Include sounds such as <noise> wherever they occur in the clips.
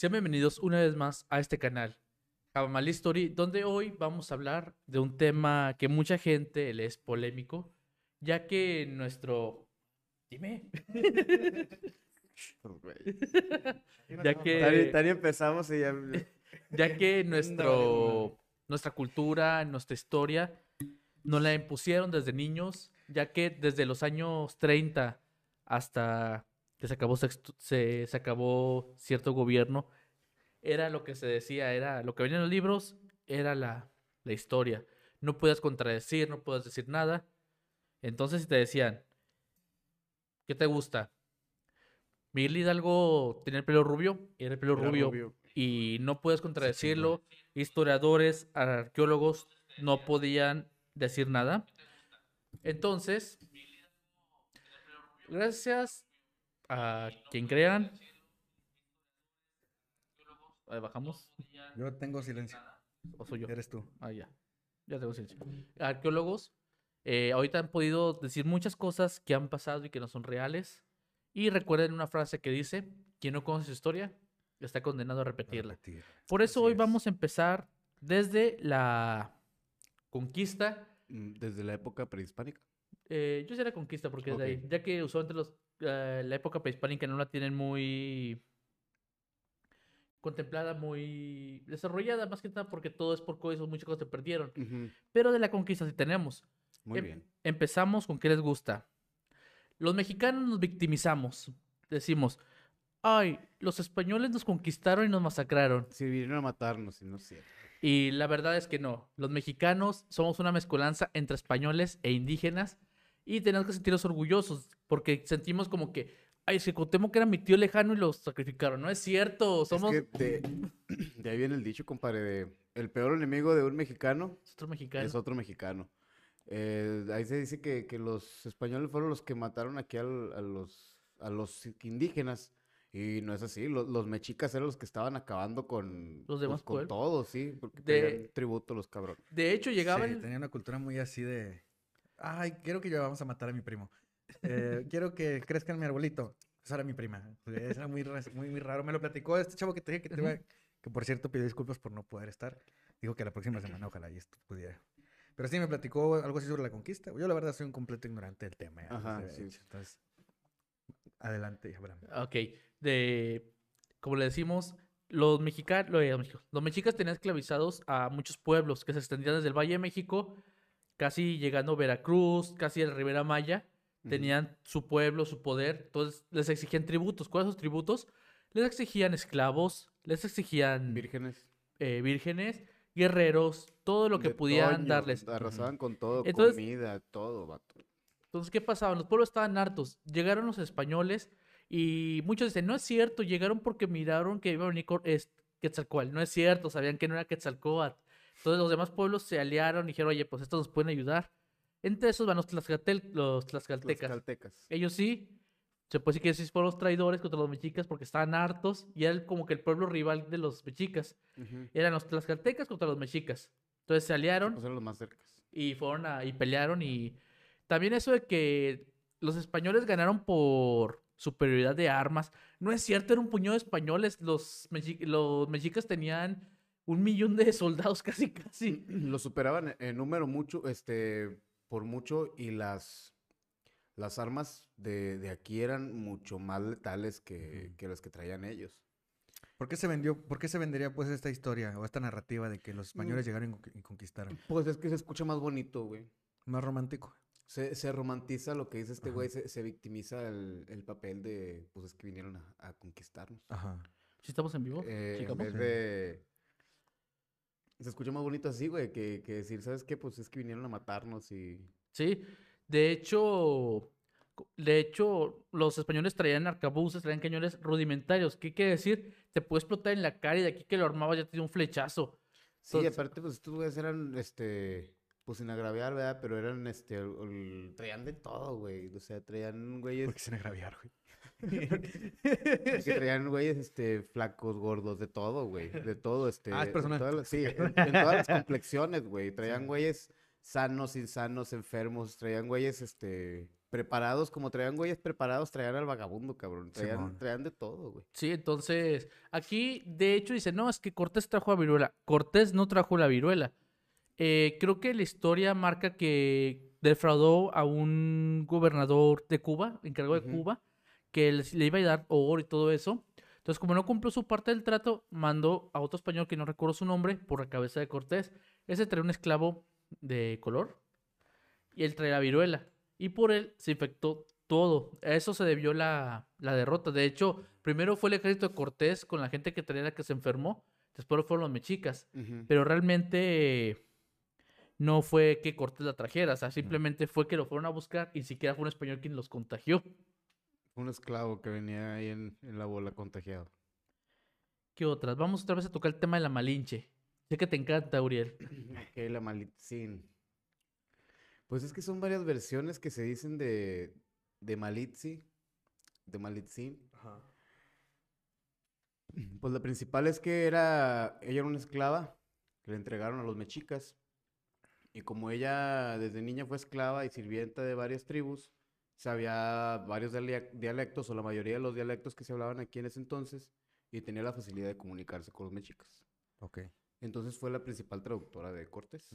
Sean bienvenidos una vez más a este canal, Jabamal Story, donde hoy vamos a hablar de un tema que mucha gente le es polémico, ya que nuestro... Dime. <laughs> ya que... Tan, empezamos y ya... <laughs> ya que <laughs> nuestro, nuestra cultura, nuestra historia, nos la impusieron desde niños, ya que desde los años 30 hasta que se acabó, se, se acabó cierto gobierno, era lo que se decía, era lo que venía en los libros, era la, la historia. No puedes contradecir, no puedes decir nada. Entonces, si te decían, ¿qué te gusta? Miguel Hidalgo tenía el pelo rubio, era el pelo rubio, y no puedes contradecirlo. Historiadores, arqueólogos no podían decir nada. Entonces, gracias a quien crean. Ahí bajamos. Yo tengo silencio. ¿O soy yo? Eres tú. Ah, ya. Ya tengo silencio. Arqueólogos eh, ahorita han podido decir muchas cosas que han pasado y que no son reales. Y recuerden una frase que dice, quien no conoce su historia está condenado a repetirla. Por eso hoy vamos a empezar desde la conquista. Mm, desde la época prehispánica. Eh, yo sé la conquista porque de ahí, ya que usualmente los, eh, la época prehispánica no la tienen muy contemplada, muy desarrollada, más que nada porque todo es por cosas, muchas cosas se perdieron. Pero de la conquista sí tenemos. Muy em, bien. Empezamos con qué les gusta. Los mexicanos nos victimizamos. Decimos, ay, los españoles nos conquistaron y nos masacraron. Sí, vinieron a matarnos y no sé. Y la verdad es que no. Los mexicanos somos una mezcolanza entre españoles e indígenas y tenemos que sentirnos orgullosos porque sentimos como que, ay, es que que era mi tío lejano y los sacrificaron. No es cierto, somos... Es que de, ahí viene el dicho, compadre, de el peor enemigo de un mexicano es otro mexicano. Es otro mexicano. Eh, ahí se dice que, que, los españoles fueron los que mataron aquí a, los, a los indígenas. Y no es así, los, los, mexicas eran los que estaban acabando con, los demás pues, con todos, sí, porque de, tributo los cabrones. De hecho, llegaban... Sí, tenían una cultura muy así de, ay, quiero que yo vamos a matar a mi primo. Eh, <laughs> quiero que crezca mi arbolito. Esa era mi prima. Era muy, muy, muy raro. Me lo platicó este chavo que te dije que te iba, que por cierto pidió disculpas por no poder estar. Dijo que la próxima semana ojalá y esto pudiera. Pero sí me platicó algo así sobre la conquista. Yo la verdad soy un completo ignorante del tema. Ajá, sí. Entonces, adelante, Abraham. Ok. De, como le decimos, los mexicanos, los mexicas tenían esclavizados a muchos pueblos que se extendían desde el Valle de México, casi llegando a Veracruz, casi a la Ribera Maya. Tenían su pueblo, su poder. Entonces les exigían tributos. ¿Cuáles son los tributos? Les exigían esclavos, les exigían... Vírgenes. Eh, vírgenes guerreros, todo lo que pudieran darles. Arrasaban con todo, comida, todo, vato. Entonces, ¿qué pasaba? Los pueblos estaban hartos. Llegaron los españoles y muchos dicen, no es cierto, llegaron porque miraron que iba a venir Quetzalcoatl. No es cierto, sabían que no era Quetzalcoatl. Entonces los demás pueblos se aliaron y dijeron, oye, pues estos nos pueden ayudar. Entre esos van los, los tlaxcaltecas. Ellos sí, se puede decir que sí fueron los traidores contra los mexicas porque estaban hartos y era como que el pueblo rival de los mexicas. Eran los tlaxcaltecas contra los mexicas. Entonces se aliaron. Pues los más cercas. Y fueron a, y pelearon y también eso de que los españoles ganaron por superioridad de armas. No es cierto, era un puñado de españoles. Los, los mexicas tenían un millón de soldados <laughs> casi, casi. Los superaban en número mucho, este, por mucho y las las armas de, aquí eran mucho más letales que, las que traían ellos. ¿Por qué se vendió, por qué se vendería pues esta historia o esta narrativa de que los españoles mm. llegaron y conquistaron? Pues es que se escucha más bonito, güey. Más romántico. Se, romantiza lo que dice este güey, se, victimiza el, papel de, pues es que vinieron a, conquistarnos. Ajá. ¿Sí estamos en vivo? Eh, en vez de... Se escucha más bonito así, güey, que, que decir, ¿sabes qué? Pues es que vinieron a matarnos y... Sí, de hecho, de hecho, los españoles traían arcabuces, traían cañones rudimentarios. ¿Qué quiere decir? Te puede explotar en la cara y de aquí que lo armabas ya tiene un flechazo. Sí, aparte, pues estos güeyes eran, este, pues sin agraviar, ¿verdad? Pero eran, este, traían de todo, güey. O sea, traían güeyes. ¿Por qué sin agraviar, güey? Que traían güeyes, este, flacos, gordos, de todo, güey. De todo, este. Ah, es personal. sí, <laughs> en, todas las complexiones, güey. Traían güeyes sanos, insanos, enfermos. Traían güeyes, este, preparados, como traían güeyes preparados, traían al vagabundo, cabrón. Traían, de todo, güey. Sí, entonces, aquí de hecho dice, no, es que Cortés trajo la viruela. Cortés no trajo la viruela. Eh, creo que la historia marca que defraudó a un gobernador de Cuba, encargado de. Cuba, que les- le iba a dar oro y todo eso. Entonces, como no cumplió su parte del trato, mandó a otro español que no recuerdo su nombre por la cabeza de Cortés. Ese traía un esclavo de color y él traía la viruela. Y por él se infectó todo. A eso se debió la, la derrota. De hecho, primero fue el ejército de Cortés con la gente que traía la que se enfermó. Después fueron los mexicas. Ujú. Pero realmente eh, no fue que Cortés la trajera. O sea, simplemente fue que lo fueron a buscar y siquiera fue un español quien los contagió. Un esclavo que venía ahí en, en la bola contagiado. ¿Qué otras? Vamos otra vez a tocar el tema de la Malinche. Sé que te encanta, Uriel. <clears throat> Ok, la Malitzin. Pues es que son varias versiones que se dicen de, de Malitzi, de Malitzin. Pues la principal es que era, ella era una esclava que le entregaron a los mexicas. Y como ella desde niña fue esclava y sirvienta de varias tribus, sabía varios dialec- dialectos o la mayoría de los dialectos que se hablaban aquí en ese entonces y tenía la facilidad de comunicarse con los mexicas. Ok. Entonces fue la principal traductora de Cortés.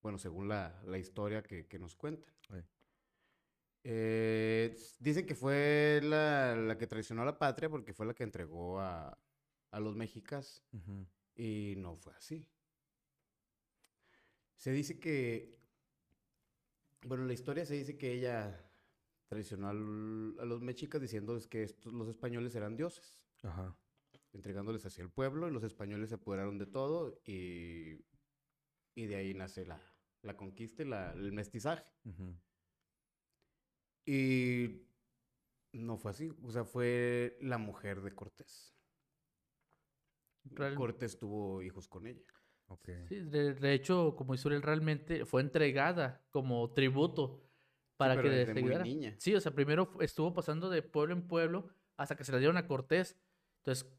Bueno, según la, la historia que, que nos cuentan. Sí. Eh, dicen que fue la, la que traicionó a la patria porque fue la que entregó a, a los mexicas y no fue así. Se dice que, bueno, en la historia se dice que ella traicionó al- a los mexicas diciéndoles que estos, los españoles eran dioses, Ajá. entregándoles hacia el pueblo y los españoles se apoderaron de todo y, y de ahí nace la, la conquista y la- el mestizaje. Y no fue así, o sea, fue la mujer de Cortés. Real- Cortés tuvo hijos con ella. Sí, de, de hecho, como hizo él realmente, fue entregada como tributo para Sí, que pero desde muy ayudara. niña. Sí, o sea, primero estuvo pasando de pueblo en pueblo hasta que se la dieron a Cortés. Entonces,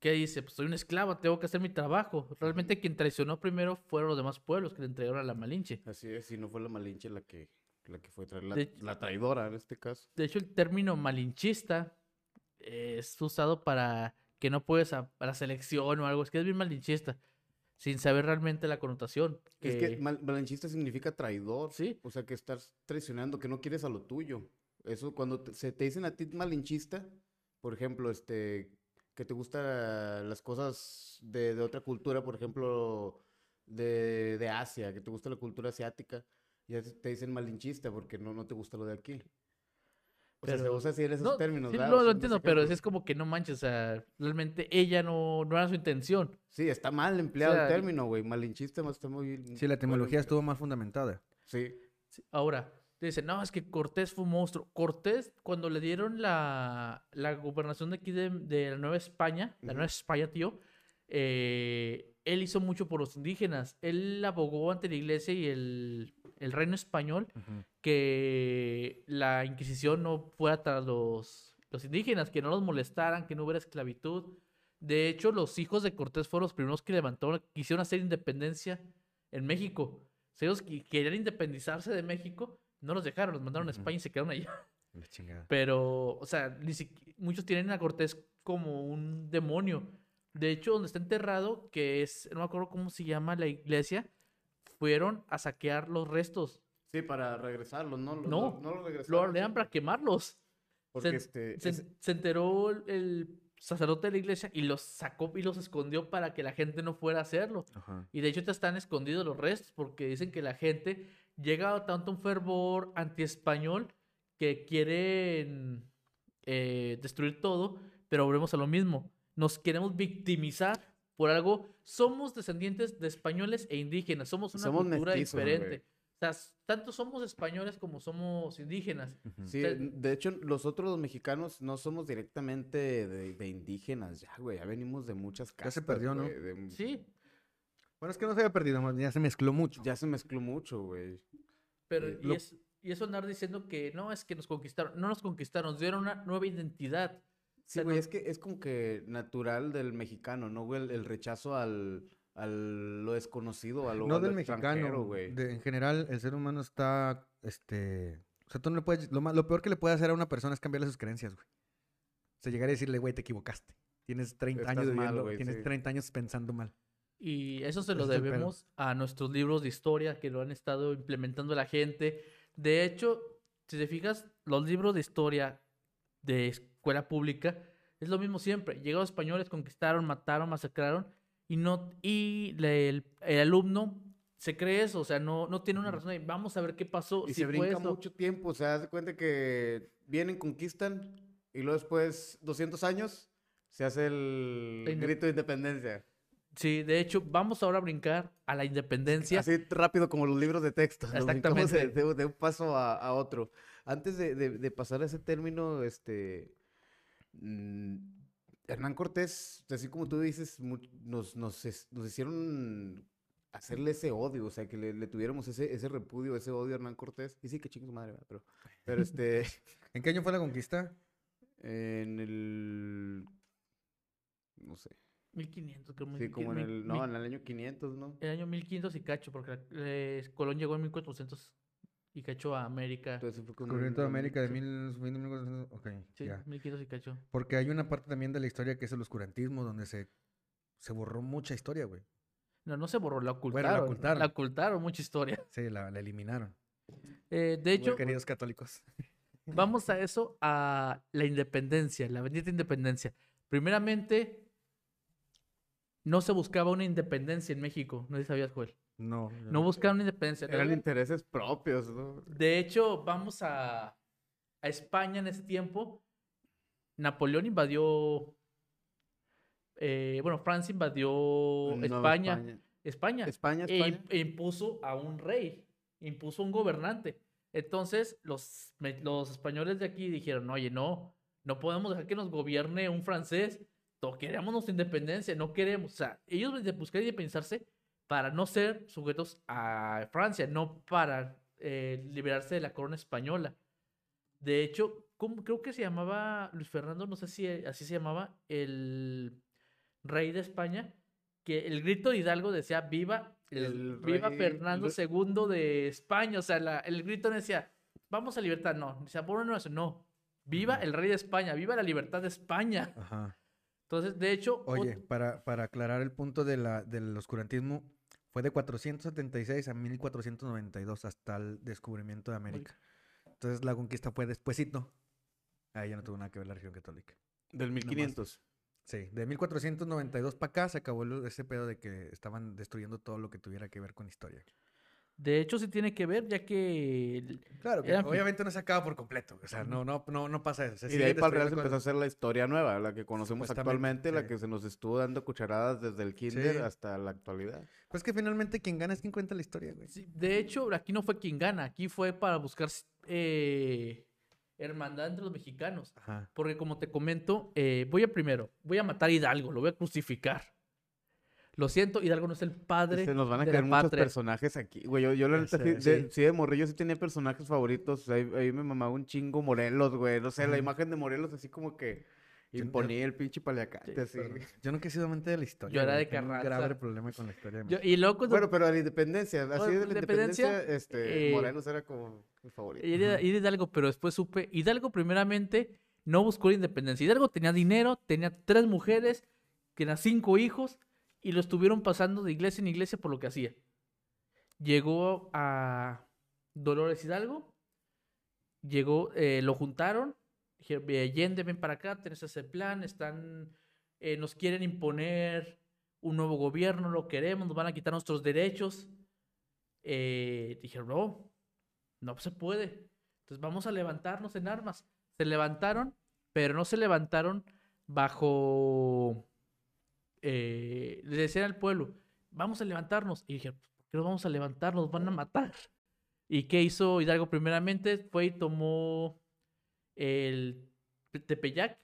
¿qué dice? Pues soy un esclavo, tengo que hacer mi trabajo. Realmente quien traicionó primero fueron los demás pueblos que le entregaron a la Malinche. Así es, y no fue la Malinche la que, la que fue traer la, De- la traidora en este caso. De hecho, el término malinchista eh, es usado para que no puedes a, a la selección o algo. Es que es bien malinchista, sin saber realmente la connotación. Es que que- mal- malinchista significa traidor. Sí. O sea, que estás traicionando, que no quieres a lo tuyo. Eso, cuando te- se te dicen a ti malinchista, por ejemplo, este, que te gustan las cosas de, de otra cultura, por ejemplo, de, de Asia, que te gusta la cultura asiática, ya te te dicen malinchista porque no, no te gusta lo de aquí. O sea, se usa así en esos No, términos, sí, ¿verdad? no, O lo entiendo, pero es como que no manches, o sea, realmente ella no, no era su intención. Sí, está mal empleado sea, el término, güey. Malinchista más está muy... Sí, la mal etimología estuvo más fundamentada. Sí. Sí, Ahora, dice, no, es que Cortés fue un monstruo. Cortés, cuando le dieron la, la gobernación de aquí de, de la Nueva España, la. Nueva España, tío, eh, él hizo mucho por los indígenas. Él abogó ante la iglesia y el, el reino español que la Inquisición no fuera tras los, los indígenas, que no los molestaran, que no hubiera esclavitud. De hecho, los hijos de Cortés fueron los primeros que levantaron, quisieron hacer independencia en México. Sea, ellos que- querían independizarse de México, no los dejaron, los mandaron a. España y se quedaron allá. Pero, o sea, muchos tienen a Cortés como un demonio. De hecho, donde está enterrado, que es, no me acuerdo cómo se llama la iglesia, fueron a saquear los restos. Sí, para regresarlos, ¿no? Lo- No, lo- no los Lo regresaron. ordenan sí, para quemarlos. Porque se- este... Se, ese- se enteró el, el sacerdote de la iglesia y los sacó y los escondió para que la gente no fuera a hacerlo. Ajá. Y de hecho te están escondidos los restos porque dicen que la gente llega a tanto un fervor anti-español que quieren eh, destruir todo, pero volvemos a lo mismo. Nos queremos victimizar por algo. Somos descendientes de españoles e indígenas. Somos una Somos cultura mestizos, diferente. O sea, tanto somos españoles como somos indígenas. Sí, de hecho, nosotros los mexicanos no somos directamente de, de indígenas, ya, güey, ya venimos de muchas se castas. perdió, ¿no? de- Sí, Bueno, es que no se había perdido, más bien ya se mezcló mucho. Ya se mezcló mucho, güey. pero Eh, y, lo- es- y eso andar diciendo que no, es que nos conquistaron. No nos conquistaron, nos dieron una nueva identidad. Sí, güey, no- es que es como que natural del mexicano, ¿no, güey? El, el rechazo al, al lo desconocido, a lo, no a lo del mexicano, güey. de- en general el ser humano está este O sea, tú no le puedes... Lo, más- lo peor que le puede hacer a una persona es cambiarle sus creencias, güey. O sea, llegar y decirle, güey, te equivocaste. Tienes 30 Estás años mal, viviendo, güey, tienes sí. 30 años pensando mal. Y eso se lo Ese es el pedo. debemos a nuestros libros de historia que lo han estado implementando la gente. De hecho, si te fijas, los libros de historia de escuela pública es lo mismo siempre. Llegaron españoles, conquistaron, mataron, masacraron y no y le- el, el alumno se cree eso, o sea, no, no tiene una razón de vamos a ver qué pasó. Y si se brinca esto". mucho tiempo, o sea, de cuenta que vienen, conquistan y luego después, 200 años, se hace el inde- grito de independencia. Sí, de hecho, vamos ahora a brincar a la independencia. Así rápido como los libros de texto. brincamos de, Exactamente. de- de un paso a, a otro. Antes de, de- de pasar a ese término, este. Mm, Hernán Cortés, así como tú dices, nos, nos, es- nos hicieron hacerle ese odio, o sea, que le, le tuviéramos ese, ese repudio, ese odio a Hernán Cortés. Y sí, que chingue su madre, ¿verdad? pero, pero este, <laughs> ¿En qué año fue la conquista? en el, no sé, 1500, creo, sí, mil- como en el, no, mil- en el año 500, ¿no? el año 1500 y cacho, porque la- eh, Colón llegó en 1400 y cacho a América. Entonces fue con Descubrimiento de América de sí. mil... mil- mil- Ok, Sí, ya. 1500 y cacho. Porque hay una parte también de la historia que es el oscurantismo, donde se, se borró mucha historia, güey. No, no se borró, la Bueno, ocultaron. la ocultaron. La ocultaron, mucha historia. Sí, la, la eliminaron. Eh, de Muy hecho, queridos católicos. <laughs> vamos a eso, a la independencia, la bendita independencia. Primeramente, no se buscaba una independencia en México, no sé si sabías, Joel. No. No buscaban una independencia. Eran intereses propios, ¿no? De hecho, vamos a, a España en ese tiempo. Napoleón invadió. eh, bueno, Francia invadió España. España. España, e, España. e impuso a un rey, impuso un gobernante. Entonces, los, los españoles de aquí dijeron, oye, no, no podemos dejar que nos gobierne un francés, to- queremos nuestra independencia, no queremos. O sea, ellos de- buscaron independizarse para no ser sujetos a Francia, no para eh, liberarse de la corona española. De hecho, ¿cómo- creo que se llamaba Luis Fernando, no sé si así se llamaba, el rey de España, que el grito de Hidalgo decía viva, el- El viva rey- Fernando II de España. O sea, la- el grito no decía vamos a libertad, no, decía por una nación, no. Viva el rey de España, viva la libertad de España. Ajá. Entonces, de hecho, Oye, para, para aclarar el punto de la, del oscurantismo, fue de 476 a 1492 hasta el descubrimiento de América. Entonces la conquista fue despuesito. Ahí ya no tuvo nada que ver la religión católica. Del 1500. Sí, de 1492 para acá se acabó ese pedo de que estaban destruyendo todo lo que tuviera que ver con historia. De hecho sí tiene que ver, ya que el- Claro, que Eran- obviamente no se acaba por completo. O sea, no, no, no, no pasa eso. se Y de ahí para el Real se empezó a hacer la historia nueva, la que conocemos actualmente, la que se nos estuvo dando cucharadas desde el kinder Sí. hasta la actualidad. Pues que finalmente quien gana es quien cuenta la historia, güey. sí, de hecho, aquí no fue quien gana, aquí fue para buscar eh, hermandad entre los mexicanos. Ajá. Porque como te comento, eh, voy a primero, voy a matar a Hidalgo, lo voy a crucificar. Lo siento, Hidalgo no es el padre Se nos van a de caer la muchos patria. personajes aquí. Güey, yo, yo la neta, sí, de, sí. sí, de morrillo sí tenía personajes favoritos. Ahí, ahí me mamaba un chingo Morelos, güey. No sé, la Ajá. imagen de Morelos así como que yo- imponía el pinche paliacate, así. Yo nunca he sido amante de la historia. Yo era de tengo un Carranza. grave problema con la historia. de Yo- México. y luego cuando Bueno, pero a la independencia, así Bueno, de la la independencia, independencia, este, eh, Morelos era como mi favorito. Y era, era Hidalgo, pero después supe, Hidalgo primeramente no buscó la independencia. Hidalgo tenía dinero, tenía tres mujeres, tenía cinco hijos, y lo estuvieron pasando de iglesia en iglesia por lo que hacía. Llegó a Dolores Hidalgo, llegó, eh, lo juntaron, dijeron, "Ve, Allende, ven para acá, tenés ese plan, están, eh, nos quieren imponer un nuevo gobierno, lo queremos, nos van a quitar nuestros derechos. Eh, dijeron, no, no se puede. Entonces vamos a levantarnos en armas. Se levantaron, pero no se levantaron bajo... Eh, le decían al pueblo, vamos a levantarnos. Y dijeron, ¿por qué no vamos a levantar? Nos van a matar. ¿Y qué hizo Hidalgo primeramente? Fue y tomó el Tepeyac,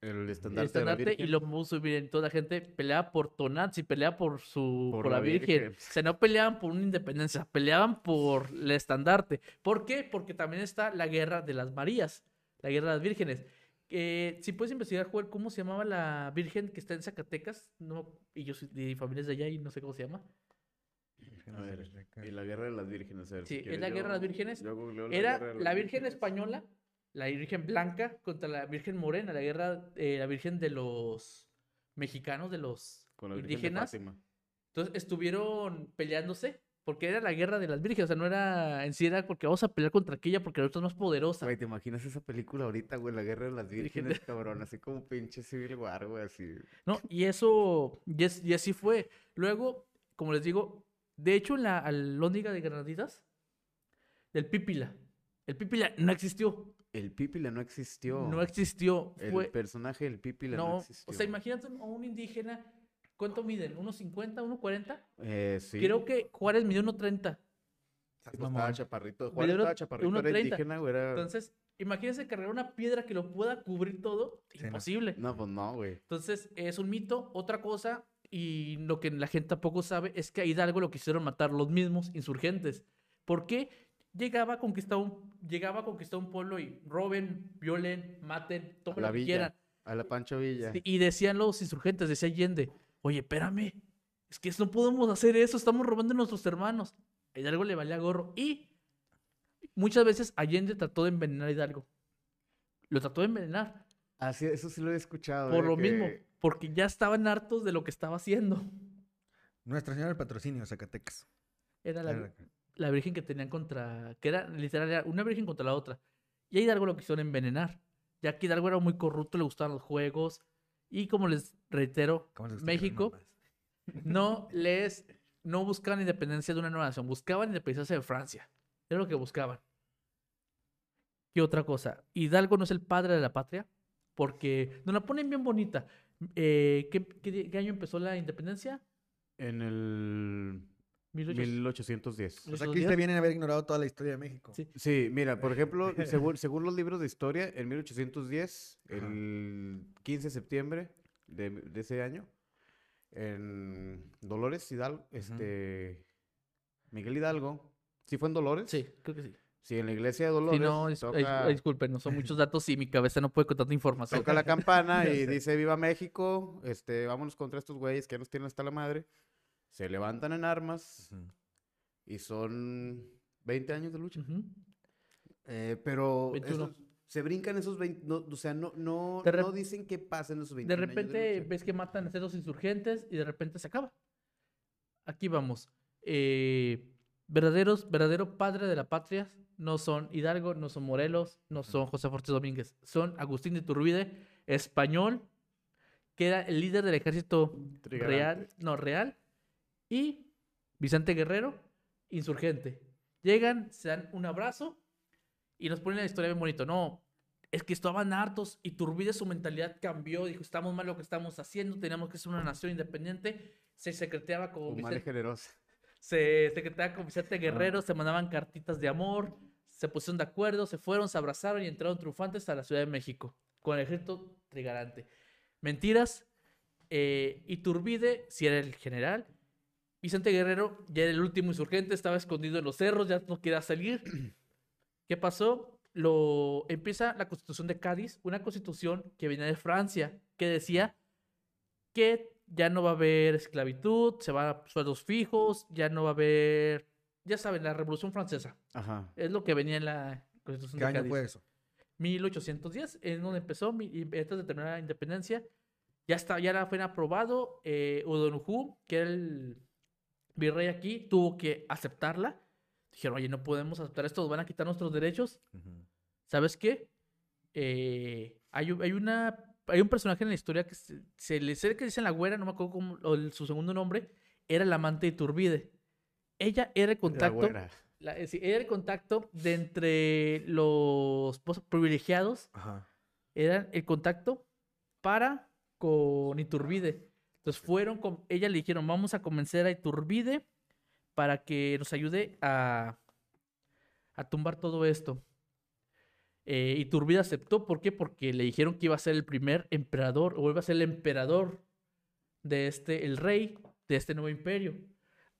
El el estandarte, de la estandarte, y lo puso bien. Toda la gente peleaba por Tonantzin, peleaba por su Por por, la la Virgen. Virgen. O sea, no peleaban por una independencia, peleaban por el estandarte. ¿Por qué? Porque también está la guerra de las Marías, la guerra de las vírgenes. Eh, si puedes investigar, Joel, ¿cómo se llamaba la virgen que está en Zacatecas? No, y yo soy de familias de allá y no sé cómo se llama. A ver, aztecas. y la guerra de las vírgenes. a ver, si Sí, es la yo- guerra de las vírgenes. Era guerra de las la Virgen vírgenes. Española, la Virgen Blanca contra la Virgen Morena, la guerra, eh, la Virgen de los mexicanos, de los Con la Virgen de indígenas. Entonces estuvieron peleándose porque era la guerra de las vírgenes, o sea, no era en sí era porque vamos a pelear contra aquella porque la otra es más poderosa. Güey, ¿te imaginas esa película ahorita, güey? La guerra de las Virgen vírgenes, cabrón. Así como pinche Civil War, güey, así. No, y eso, y, es- y así fue. Luego, como les digo, de hecho, en la alóndiga de Granaditas, del Pípila, el Pípila no existió. El Pípila no existió. No existió. El Fue, personaje del Pípila no, no, existió. o sea, imagínate a un indígena, ¿cuánto miden? ¿Unos 50, 1,40? Eh, sí. Creo que Juárez midió 1,30. Sí, pues, estaba chaparrito. Juárez uno- estaba chaparrito, era 1.30. indígena, güey. Era... Entonces, imagínense cargar una piedra que lo pueda cubrir todo. Sí, no. Imposible. No, pues no, güey. Entonces, es un mito. Otra cosa, y lo que la gente tampoco sabe, es que a Hidalgo lo quisieron matar los mismos insurgentes. ¿Por qué? Llegaba a conquistar un, llegaba a conquistar un pueblo y roben, violen, maten, tomen la lo que villa. quieran. A la Pancho Villa. Sí, Y decían los insurgentes, decía Allende, oye, espérame, es que no podemos hacer eso, estamos robando a nuestros hermanos. A Hidalgo le valía gorro. Y muchas veces Allende trató de envenenar a Hidalgo. Lo trató de envenenar. Ah, sí, eso sí lo he escuchado. Por eh, lo mismo, que- porque ya estaban hartos de lo que estaba haciendo. Nuestra Señora del Patrocinio, Zacatecas. Era la, Era- la virgen que tenían contra, que era literal, era una virgen contra la otra. Y a Hidalgo lo quisieron envenenar, ya que Hidalgo era muy corrupto, le gustaban los juegos. Y como les reitero, ¿cómo les gusta que México <laughs> <laughs> no les, no buscaban independencia de una nueva nación, buscaban independencia de Francia. Era lo que buscaban. ¿Qué otra cosa? Hidalgo no es el padre de la patria, porque nos la ponen bien bonita. Eh, ¿qué, qué- qué año empezó la independencia? En el 1800. 1810. Pues ¿Esos aquí te vienen a haber ignorado toda la historia de México. Sí. Sí, mira, por ejemplo, <laughs> según, según los libros de historia, en 1810, Ajá. el 15 de septiembre de, de ese año, en Dolores Hidalgo, este, Miguel Hidalgo, ¿sí fue en Dolores? Sí, creo que sí. Sí, en la iglesia de Sí, Dolores no, dis- toca, disculpen, no son muchos datos y mi cabeza no puede con tanta información. toca la campana y <laughs> dice Viva México, este, vámonos contra estos güeyes que ya nos tienen hasta la madre. Se levantan en armas y son 20 años de lucha. Eh, pero 21. esos- se brincan esos 20, no, o sea, no, no, De no dicen qué pasa en esos 20 De repente ves que matan a esos insurgentes y de repente se acaba. Aquí vamos. Eh, verdaderos, verdadero padre de la patria no son Hidalgo, no son Morelos, no son José Ortiz Domínguez, son Agustín de Iturbide, español, que era el líder del ejército real, no real, y Vicente Guerrero, insurgente. Llegan, se dan un abrazo y nos ponen la historia bien bonito. No, es que estaban hartos. Iturbide su mentalidad cambió. Dijo, estamos mal lo que estamos haciendo. Tenemos que ser una nación independiente. Se secreteaba con Vicente, generosa. se secreteaba con Vicente Guerrero. Se mandaban cartitas de amor. Se pusieron de acuerdo. Se fueron, se abrazaron y entraron triunfantes a la Ciudad de México. Con el ejército trigarante. Mentiras. Eh, Iturbide, si era el general. Vicente Guerrero ya era el último insurgente. Estaba escondido en los cerros. Ya no quería salir. <clears throat> ¿Qué pasó? Lo empieza la Constitución de Cádiz, una constitución que venía de Francia, que decía que ya no va a haber esclavitud, se van a sueldos fijos, ya no va a haber, ya saben, la Revolución Francesa. Ajá. Es lo que venía en la Constitución ¿Qué de año Cádiz. fue eso? 1810, es donde empezó, y antes de terminar la independencia. Ya, está, ya fue aprobado. Eh, O'Donoghue, que era el virrey aquí, tuvo que aceptarla. Dijeron, oye, no podemos aceptar esto, nos van a quitar nuestros derechos. ¿Sabes qué? Eh, hay, un- hay una hay un personaje en la historia que se, se le sé que dice la güera, no me acuerdo cómo, o el- su segundo nombre, era la amante de Turbide. Ella era el La contacto, güera. la- eh, sí, era el contacto de entre los pues, privilegiados, Ajá. era el contacto para con Iturbide. Entonces fueron con, ella le dijeron, vamos a convencer a Iturbide para que nos ayude a, a tumbar todo esto. Eh, Iturbide aceptó, ¿por qué? Porque le dijeron que iba a ser el primer emperador, o iba a ser el emperador de este, el rey de este nuevo imperio.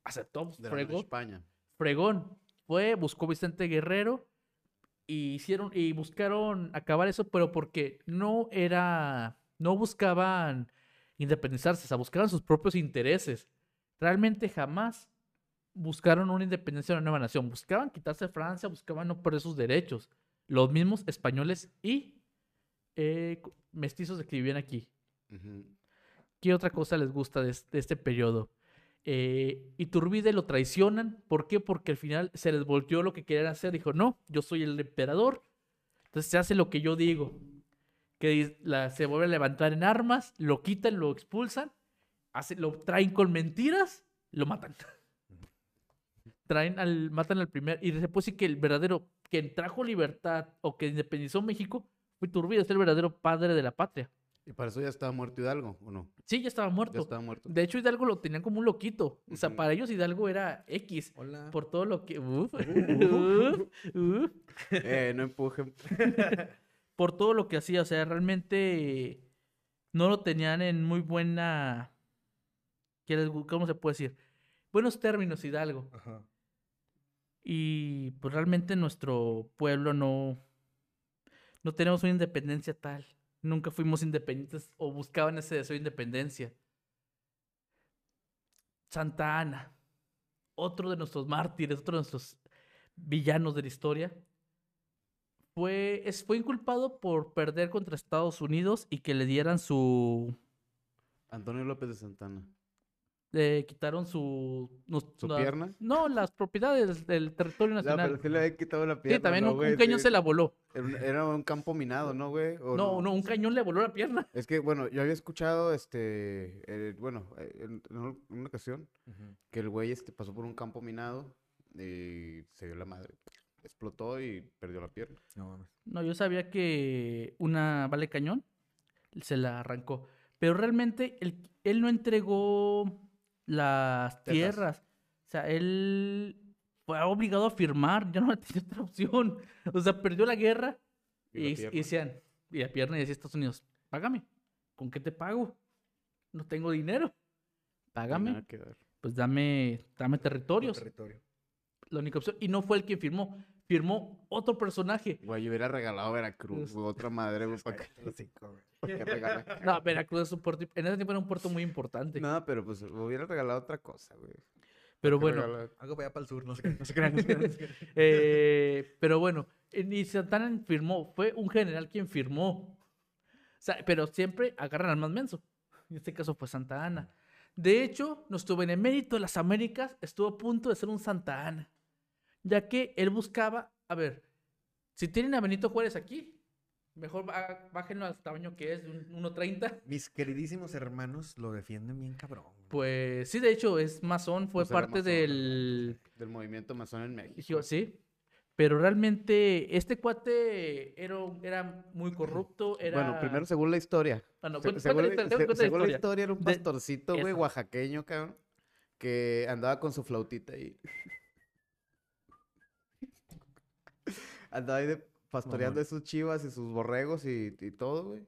Aceptó, De fregó, España. fregón. Fue, buscó Vicente Guerrero y hicieron y buscaron acabar eso, pero porque no era, no buscaban independizarse, o sea, buscaban sus propios intereses. Realmente jamás buscaron una independencia de una nueva nación. Buscaban quitarse Francia, buscaban no perder sus derechos. Los mismos españoles y eh, mestizos que vivían aquí. ¿Qué otra cosa les gusta de este periodo? Eh, Iturbide lo traicionan. ¿Por qué? Porque al final se les volteó lo que querían hacer. Dijo, no, yo soy el emperador. Entonces se hace lo que yo digo. Que la- se vuelve a levantar en armas, lo quitan, lo expulsan, hace- lo traen con mentiras, lo matan. <laughs> Traen al, matan al primer. Y se puede decir que el verdadero, quien trajo libertad o que independizó México, fue Iturbide, es el verdadero padre de la patria. ¿Y para eso ya estaba muerto Hidalgo o no? Sí, ya estaba Ya muerto. estaba muerto. De hecho, Hidalgo lo tenían como un loquito. O sea, para ellos Hidalgo era X. Hola. Por todo lo que. uf, <laughs> uf, uf, Eh, no empujen. <laughs> por todo lo que hacía. O sea, realmente no lo tenían en muy buena. ¿qué les gu- ¿Cómo se puede decir? Buenos términos, Hidalgo. Ajá. Y pues realmente nuestro pueblo no. No tenemos una independencia tal. Nunca fuimos independientes o buscaban ese deseo de independencia. Santa Ana, otro de nuestros mártires, otro de nuestros villanos de la historia, fue, es- fue inculpado por perder contra Estados Unidos y que le dieran su. Antonio López de Santana. Le quitaron su. nos- ¿Su las- pierna? No, las propiedades del territorio No, nacional. pero sí le había quitado la pierna. sí, también ¿no, un, güey? un cañón Sí. se la voló. Era un- campo minado, ¿no, güey? ¿O No, no, un cañón le voló la pierna. Es que, bueno, yo había escuchado, este, eh, bueno, eh, en, en un- en una ocasión, que el güey, este, pasó por un campo minado y se dio la madre. Explotó y perdió la pierna. No mames. No, yo sabía que una vale cañón se la arrancó. Pero realmente él, él no entregó las tierras. O sea, él fue obligado a firmar. Ya no <laughs> tenía otra opción. O sea, perdió la guerra. Y la decían, y la pierna y decía Estados Unidos, págame. ¿Con qué te pago? No tengo dinero. Págame. Pues dame, dame territorios. Territorio. La única opción. Y no fue el que firmó. Firmó otro personaje. Güey, yo hubiera regalado Veracruz, Es- güey, otra madre, güey, para que. <laughs> <laughs> No, Veracruz es un puerto. En ese tiempo era un puerto muy importante. No, pero pues hubiera regalado otra cosa, güey. pero ¿Qué bueno? Algo para allá para el sur, no sé qué. No no no <laughs> eh, pero bueno, eh, ni Santana firmó, fue un general quien firmó. O sea, pero siempre agarran al más menso. En este caso fue Santa Ana. De hecho, nuestro benemérito de las Américas estuvo a punto de ser un Santa Ana, ya que él buscaba, a ver, si tienen a Benito Juárez aquí, mejor bájenlo al tamaño que es, de un 1.30. Mis queridísimos hermanos lo defienden bien cabrón. Pues sí, de hecho, es masón, fue Pues parte del... Del movimiento masón en México. Dijo, sí. Pero realmente este cuate era, era muy corrupto. Era... Bueno, primero según la historia. Ah, no, Se- según la- historia, se- cuenta la según la historia. historia era un pastorcito, güey, oaxaqueño, cabrón, que andaba con su flautita ahí. Andaba ahí de, pastoreando sus chivas y sus borregos y, y todo, güey.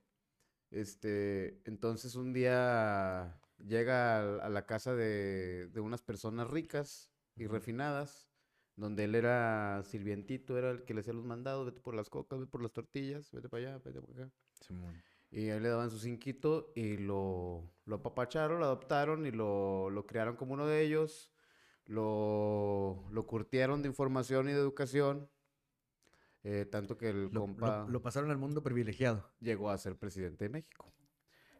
Este, entonces un día llega al- a, la casa de, de unas personas ricas y refinadas, donde él era sirvientito, era el que le hacía los mandados, vete por las cocas, vete por las tortillas, vete para allá, vete para acá. Simón. Y ahí le daban su cinquito y lo, lo apapacharon, lo adoptaron y lo, lo criaron como uno de ellos. Lo, lo curtieron de información y de educación. Eh, tanto que el Lo, compa lo- lo pasaron al mundo privilegiado. llegó a ser presidente de México.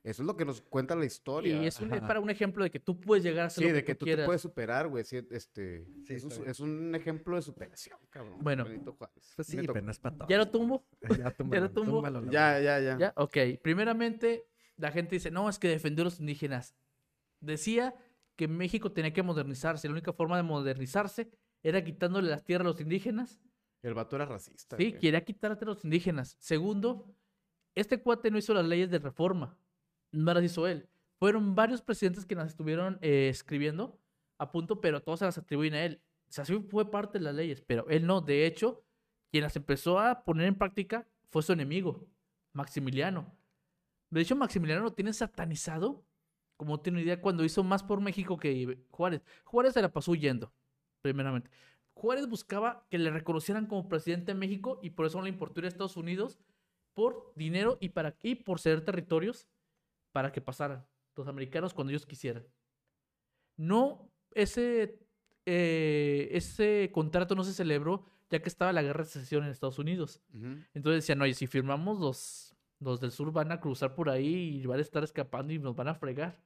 Eso es lo que nos cuenta la historia. Y es, un- es Ajá. para un ejemplo de que tú puedes llegar a hacer Sí, lo de que tú tú te puedes superar, güey. sí, este, Sí, es, un, es ejemplo de superación, cabrón. Bueno. Pues sí, Me tocó. pero no es para todos. ¿Ya lo tumbo? <laughs> Ya túmbalo, <laughs> lo tumbo? túmbalo, Ya, ya, ya. ¿Ya? Ok. Primeramente, la gente dice, no, es que defendió a los indígenas. Decía que México tenía que modernizarse. La única forma de modernizarse era quitándole las tierras a los indígenas El vato era racista. Sí, güey. quería quitarte a los indígenas. Segundo, este cuate no hizo las leyes de reforma. No las hizo él. Fueron varios presidentes que las estuvieron eh, escribiendo a punto, pero todos se las atribuyen a él. O sea, sí fue parte de las leyes, pero él no. De hecho, quien las empezó a poner en práctica fue su enemigo, Maximiliano. De hecho, Maximiliano lo tiene satanizado, como tiene idea, cuando hizo más por México que Juárez. Juárez se la pasó huyendo, primeramente. Juárez buscaba que le reconocieran como presidente de México y por eso no le importó ir a Estados Unidos por dinero y, para, y por ceder territorios para que pasaran los americanos cuando ellos quisieran. No, ese eh, ese contrato no se celebró ya que estaba la guerra de secesión en Estados Unidos. Ujú. Entonces decían, oye, si firmamos los, los del sur van a cruzar por ahí y van a estar escapando y nos van a fregar.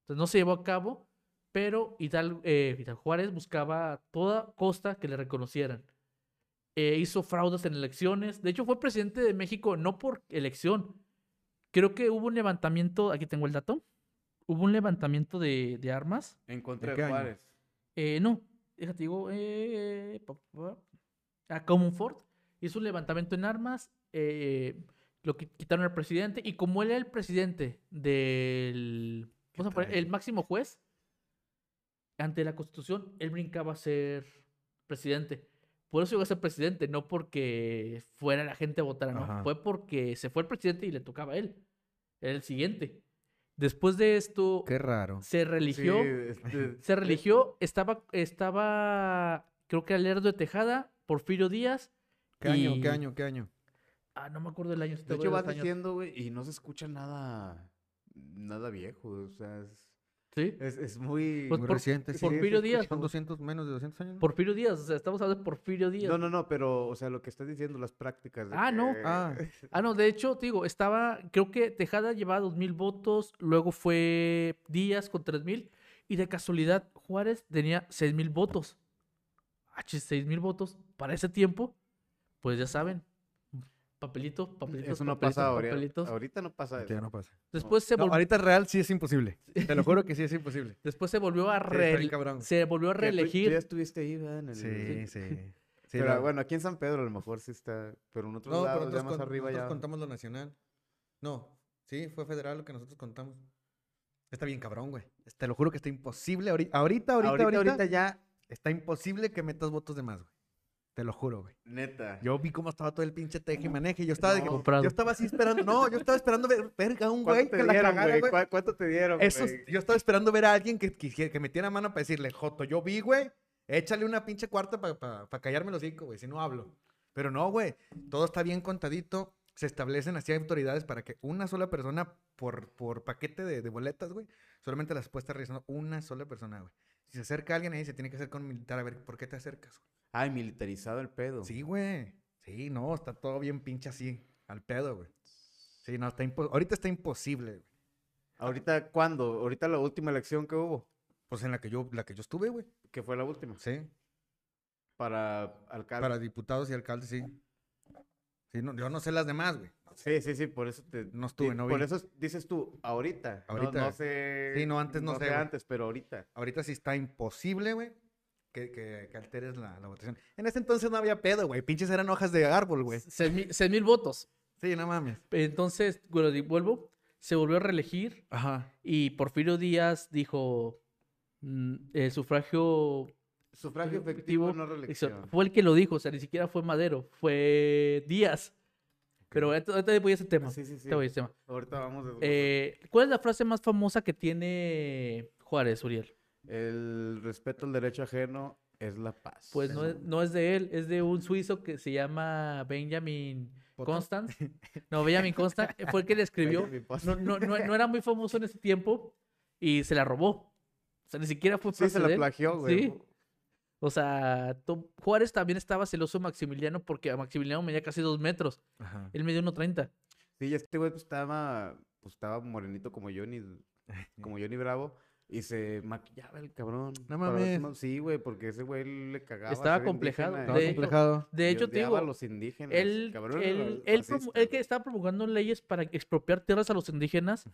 Entonces no se llevó a cabo, pero Hidalgo, eh, Hidalgo Juárez buscaba a toda costa que le reconocieran. Eh, hizo fraudes en elecciones. De hecho, fue presidente de México no por elección. Creo que hubo un levantamiento, aquí tengo el dato. Hubo un levantamiento de, de armas. En contra ¿De? Juárez. Eh, no, déjate digo, eh, pa, pa, a Comonfort hizo un levantamiento en armas, eh, lo qui- quitaron al presidente y como él era el presidente del, poner, trae? el máximo juez ante la Constitución, él brincaba a ser presidente. Por eso llegó a ser presidente, no porque fuera la gente a votar, no, Ajá. fue porque se fue el presidente y le tocaba a él. Era el siguiente. Después de esto, Qué raro. se religió Sí, este, se religió, estaba, estaba, creo que Alerdo de Tejada, Porfirio Díaz. ¿Qué año? ¿Qué año? ¿Qué año? Ah, no me acuerdo del año. De voy hecho, a vas diciendo, güey, y no se escucha nada, nada viejo, o sea, es, Sí, es, es muy... Pues Muy por- reciente. sí. Porfirio Díaz. Son 200, menos de 200 años. ¿no? Porfirio Díaz, o sea, estamos hablando de Porfirio Díaz. No, no, no, pero, o sea, lo que estás diciendo, las prácticas. de Ah, no. que- Ah. <laughs> Ah, no, de hecho, te digo, estaba, creo que Tejada llevaba dos mil votos, luego fue Díaz con tres mil, y de casualidad Juárez tenía seis mil votos. Ah, chis, seis mil votos para ese tiempo, pues ya saben, papelito, papelitos, Eso no papelitos, pasa ahorita. papelitos. Ahorita no pasa Ahorita ya eso. no pasa. Después se No, ahorita real sí es imposible. Te lo juro que sí es imposible. <laughs> Después se volvió a re- cabrón. se volvió a tú- Tú, ya reelegir. estuviste ahí, ¿verdad? En el- Sí, sí. sí <laughs> pero bueno, aquí en San Pedro a lo mejor sí está, pero en otros No, lados, ya más con- arriba nosotros ya... contamos lo nacional. No, sí, fue federal lo que nosotros contamos. Está bien cabrón, güey. Te lo juro que está imposible. Ahorita, ahorita, ahorita, ahorita ya, está imposible que metas votos de más, güey. Te lo juro, güey. neta. Yo vi cómo estaba todo el pinche teje y maneje. Yo estaba, de que- No. Comprado. yo estaba así esperando. No, yo estaba esperando ver, ver a un güey ¿Cuánto que te la dieron, cagara, ¿Cuánto te dieron, Eso, güey? yo estaba esperando ver a alguien que, que, que metiera mano para decirle, Joto, yo vi, güey, échale una pinche cuarta para callarme los hocico, güey, si no hablo. Pero no, güey, todo está bien contadito. Se establecen así autoridades para que una sola persona por, por paquete de, de boletas, güey, solamente las puede estar revisando una sola persona, güey. Si se acerca alguien ahí, se tiene que acercar un militar a ver por qué te acercas. güey? Ay, militarizado el pedo. Sí, güey. Sí, no, está todo bien pinche así, al pedo, güey. Sí, no, está impo- ahorita está imposible, güey. ¿Ahorita cuándo? ¿Ahorita la última elección que hubo? Pues en la que yo, la que yo estuve, güey. Que fue la última. Sí. Para alcalde. Para diputados y alcaldes, sí. Sí, no, yo no sé las demás, güey. Sí, sí, sí, por eso te... No estuve, no Por vi. eso dices tú, ahorita. No- Ahorita. No, sé... Sí, no, antes no sé, sé güey. antes, pero ahorita. Ahorita sí está imposible, güey, que, que, que alteres la, la votación. En ese entonces no había pedo, güey. Pinches eran hojas de árbol, güey. Seis mil, seis mil votos. Sí, no mames. Entonces, bueno, vuelvo, se volvió a reelegir Ajá. y Porfirio Díaz dijo mm, el sufragio Sufragio efectivo, efectivo, no reelección. fue el que lo dijo, o sea, ni siquiera fue Madero, fue Díaz. Pero ahorita, voy a ese tema. Sí, sí, sí. te voy a ese tema. Ahorita vamos de... Eh, ¿Cuál es la frase más famosa que tiene Juárez, Uriel? El respeto al derecho ajeno es la paz. Pues no es, no es de él, es de un suizo que se llama Benjamin ¿Poto? Constant. <laughs> No, Benjamin Constant fue el que le escribió. No, no, no, no era muy famoso en ese tiempo y se la robó. O sea, ni siquiera fue Sí, se la plagió, güey. Sí. O sea, Juárez también estaba celoso de Maximiliano porque a Maximiliano medía casi dos metros. Ajá. Él medía 1.30. Sí, y este güey pues, estaba, pues, estaba morenito como Johnny, como <laughs> Johnny Bravo. Y se maquillaba el cabrón. No para mames. más- Sí, güey, porque ese güey le cagaba. Estaba complejado, Estaba de y- hecho- complejado. De hecho, te digo, a los indígenas. él, cabrón, él, él, él que estaba promulgando leyes para expropiar tierras a los indígenas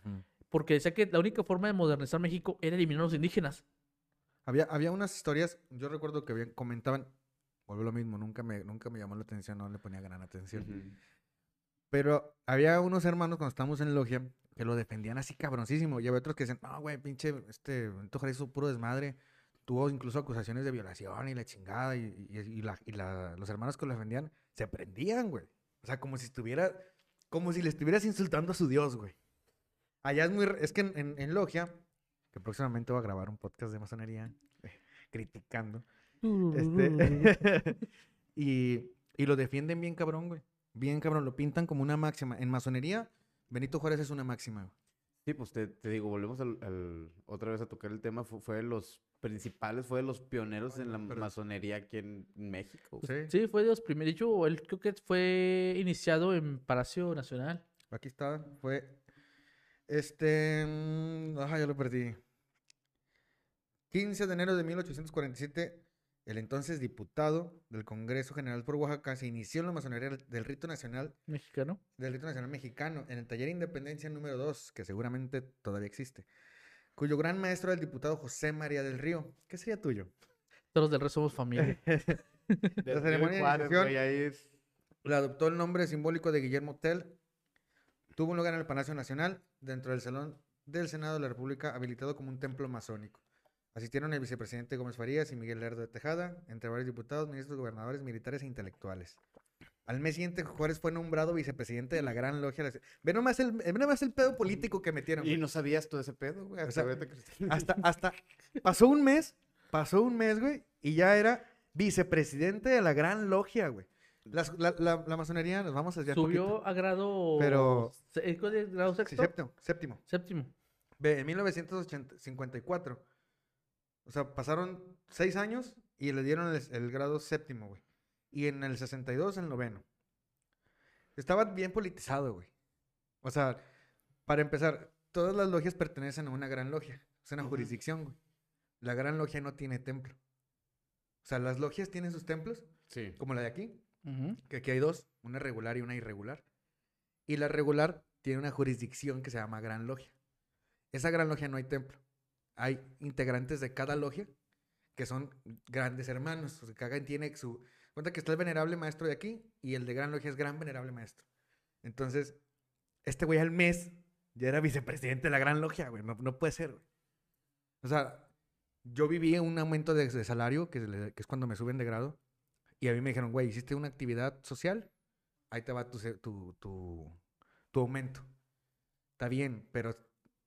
porque decía que la única forma de modernizar México era eliminar a los indígenas. Había, había unas historias, yo recuerdo que habían, comentaban, vuelvo lo mismo, nunca me, nunca me llamó la atención, no le ponía gran atención. Pero había unos hermanos cuando estábamos en logia que lo defendían así cabroncísimo. Y había otros que decían, no, güey, pinche, este, Benito hizo puro desmadre. Tuvo incluso acusaciones de violación y la chingada. Y, y- y la- y la- los hermanos que lo defendían se prendían, güey. O sea, como si estuviera, como si le estuvieras insultando a su Dios, güey. Allá es muy, es que en, en- en logia, que próximamente voy a grabar un podcast de masonería, <laughs> criticando. Este, <laughs> y, y lo defienden bien cabrón, güey. Bien cabrón, lo pintan como una máxima. En masonería, Benito Juárez es una máxima. Sí, pues te, te digo, volvemos al, al- otra vez a tocar el tema, fu- fue, de los principales, fue de los pioneros en la pero- masonería aquí en México. Sí. Sí, fue de los primeros. De hecho, él creo que fue iniciado en Palacio Nacional. Aquí está, fue. Este. mm, Ah, ya lo perdí. 15 de enero de 1847, el entonces diputado del Congreso General por Oaxaca se inició en la masonería del- Rito Nacional, Mexicano. del Rito Nacional Mexicano, en el taller Independencia número 2, que seguramente todavía existe, cuyo gran maestro era el diputado José María del Río. ¿Qué sería tuyo? Todos del resto somos familia. <laughs> Del ceremonia de iniciación- es... Le adoptó el nombre simbólico de Guillermo Tell. Tuvo un lugar en el Palacio Nacional, dentro del Salón del Senado de la República, habilitado como un templo masónico. Asistieron el vicepresidente Gómez Farías y Miguel Lerdo de Tejada, entre varios diputados, ministros, gobernadores, militares e intelectuales. Al mes siguiente, Juárez fue nombrado vicepresidente de la Gran Logia. Ve nomás el, ve nomás el pedo político que metieron. Y güey. no sabías todo ese pedo, güey. O hasta sea, Hasta, hasta pasó un mes, pasó un mes, güey, y ya era vicepresidente de la Gran Logia, güey. Las- la, la- la masonería, nos vamos a desviar Subió poquito. a grado. Pero- se- ¿eh, cuál es grado Sí, sexto? séptimo, séptimo. Séptimo. Ve, en 1954. O sea, pasaron seis años y le dieron el, el grado séptimo, güey. Y en el 62, el noveno. Estaba bien politizado, güey. O sea, para empezar, todas las logias pertenecen a una gran logia. Es una jurisdicción, güey. La gran logia no tiene templo. O sea, las logias tienen sus templos, Sí. como la de aquí, que aquí hay dos, una regular y una irregular. Y la regular tiene una jurisdicción que se llama Gran Logia. Esa Gran Logia no hay templo. Hay integrantes de cada logia que son grandes hermanos. O sea, cada quien tiene su... Cuenta que está el venerable maestro de aquí y el de Gran Logia es gran venerable maestro. Entonces, este güey al mes ya era vicepresidente de la Gran Logia, güey. No, no puede ser, güey. O sea, yo viví un aumento de, de salario, que, que es cuando me suben de grado. Y a mí me dijeron, güey, hiciste una actividad social, ahí te va tu, tu, tu, tu aumento. Está bien, pero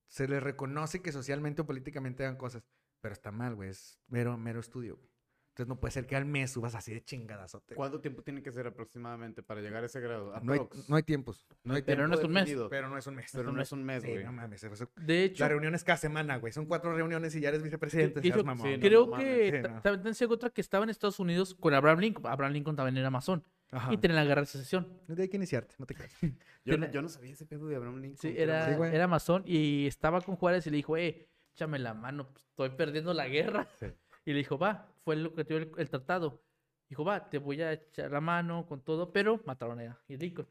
se le reconoce que socialmente o políticamente hagan cosas. Pero está mal, güey, es mero, mero estudio, güey. Entonces no puede ser que al mes subas así de chingadazote. ¿Cuánto tiempo tiene que ser aproximadamente para llegar a ese grado? No hay, no hay tiempos. No hay Pero tiempo, no es un mes. pero no es un mes. Pero no es un mes, Sí, güey. no mames. eso- De hecho, La reunión es cada semana, güey. Son cuatro reuniones y ya eres vicepresidente. seas que- mamón. sí, no, creo que sí, también otra que estaba en Estados Unidos con Abraham Lincoln. Abraham Lincoln también era masón. Ajá. Y tenía la guerra de secesión. Hay que iniciarte, no te creas. <laughs> Yo, no, Tiene- yo no sabía ese pedo de Abraham Lincoln. Sí, era, Sí, era masón y estaba con Juárez y le dijo, eh, échame la mano, pues, estoy perdiendo la guerra. Sí. Y le dijo, va, fue lo que dio el, el tratado. Dijo, va, te voy a echar la mano con todo, pero mataron a Lincoln.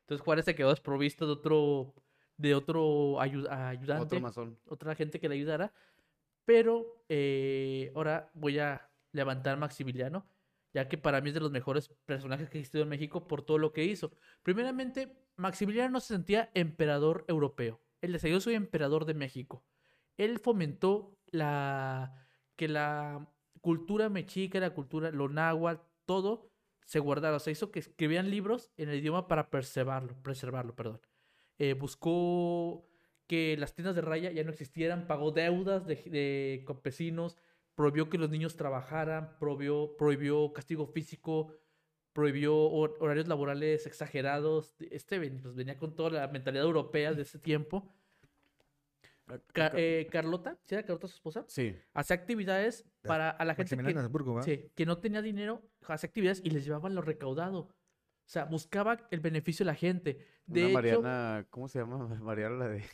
Entonces Juárez se quedó desprovisto de otro, de otro ayu- ayudante, Otro masón. otra gente que le ayudara. Pero eh, ahora voy a levantar a Maximiliano, ya que para mí es de los mejores personajes que ha existido en México por todo lo que hizo. Primeramente, Maximiliano no se sentía emperador europeo. Él decía, yo soy emperador de México. Él fomentó la que la cultura mexica, la cultura, lo náhuatl, todo se guardara. O sea, hizo que escribían libros en el idioma para preservarlo, preservarlo, perdón. Eh, buscó que las tiendas de raya ya no existieran, pagó deudas de, de campesinos, prohibió que los niños trabajaran, prohibió, prohibió castigo físico, prohibió hor- horarios laborales exagerados. Este pues, venía con toda la mentalidad europea de ese tiempo. Ca- eh, Carlota, ¿sí era Carlota su esposa? Sí. Hacía actividades para a la gente que, ¿va? sí, que no tenía dinero, hacía actividades y les llevaban lo recaudado. O sea, buscaba el beneficio de la gente. De Una hecho, Mariana, ¿cómo se llama? <laughs> Mariana, la de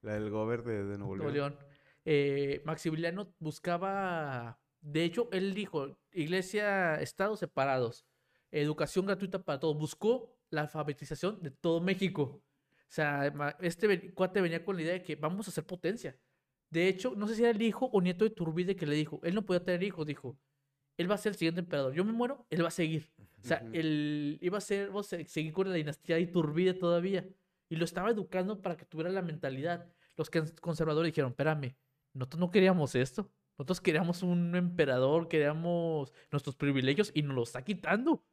la del gober de, Nuevo León. León. Eh, Maximiliano buscaba, de hecho, él dijo, iglesia, estado separados, educación gratuita para todos. Buscó la alfabetización de todo México. O sea, este cuate venía con la idea de que vamos a ser potencia. De hecho, no sé si era el hijo o nieto de Turbide que le dijo, él no podía tener hijos, dijo, él va a ser el siguiente emperador. Yo me muero, él va a seguir. O sea, él iba a ser, vamos a seguir con la dinastía de Iturbide todavía. Y lo estaba educando para que tuviera la mentalidad. Los que- conservadores dijeron, espérame, nosotros no queríamos esto. Nosotros queríamos un emperador, queríamos nuestros privilegios y nos los está quitando.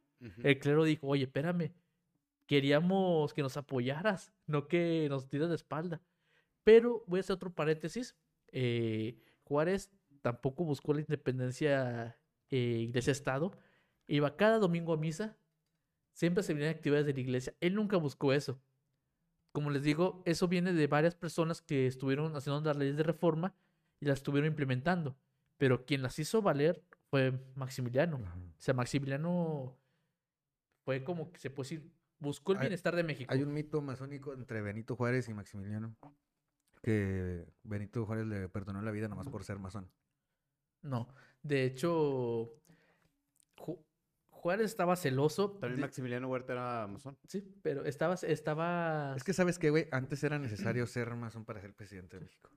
El clero dijo, oye, espérame, queríamos que nos apoyaras, no que nos tiras de espalda. Pero voy a hacer otro paréntesis. eh, Juárez tampoco buscó la independencia eh, iglesia-estado. Iba cada domingo a misa. Siempre se venían actividades de la iglesia. Él nunca buscó eso. como les digo, eso viene de varias personas que estuvieron haciendo las leyes de reforma y las estuvieron implementando. Pero quien las hizo valer fue Maximiliano. Ajá. O sea, Maximiliano fue como que se puede decir, buscó el Hay- bienestar de México. Hay un mito masónico entre Benito Juárez y Maximiliano. Que Benito Juárez le perdonó la vida nomás por ser masón. No, de hecho, Ju- Juárez estaba celoso. También de- Maximiliano Huerta era masón. Sí, pero estaba, estaba... Es que, ¿sabes qué, güey? Antes era necesario ser masón para ser presidente de México.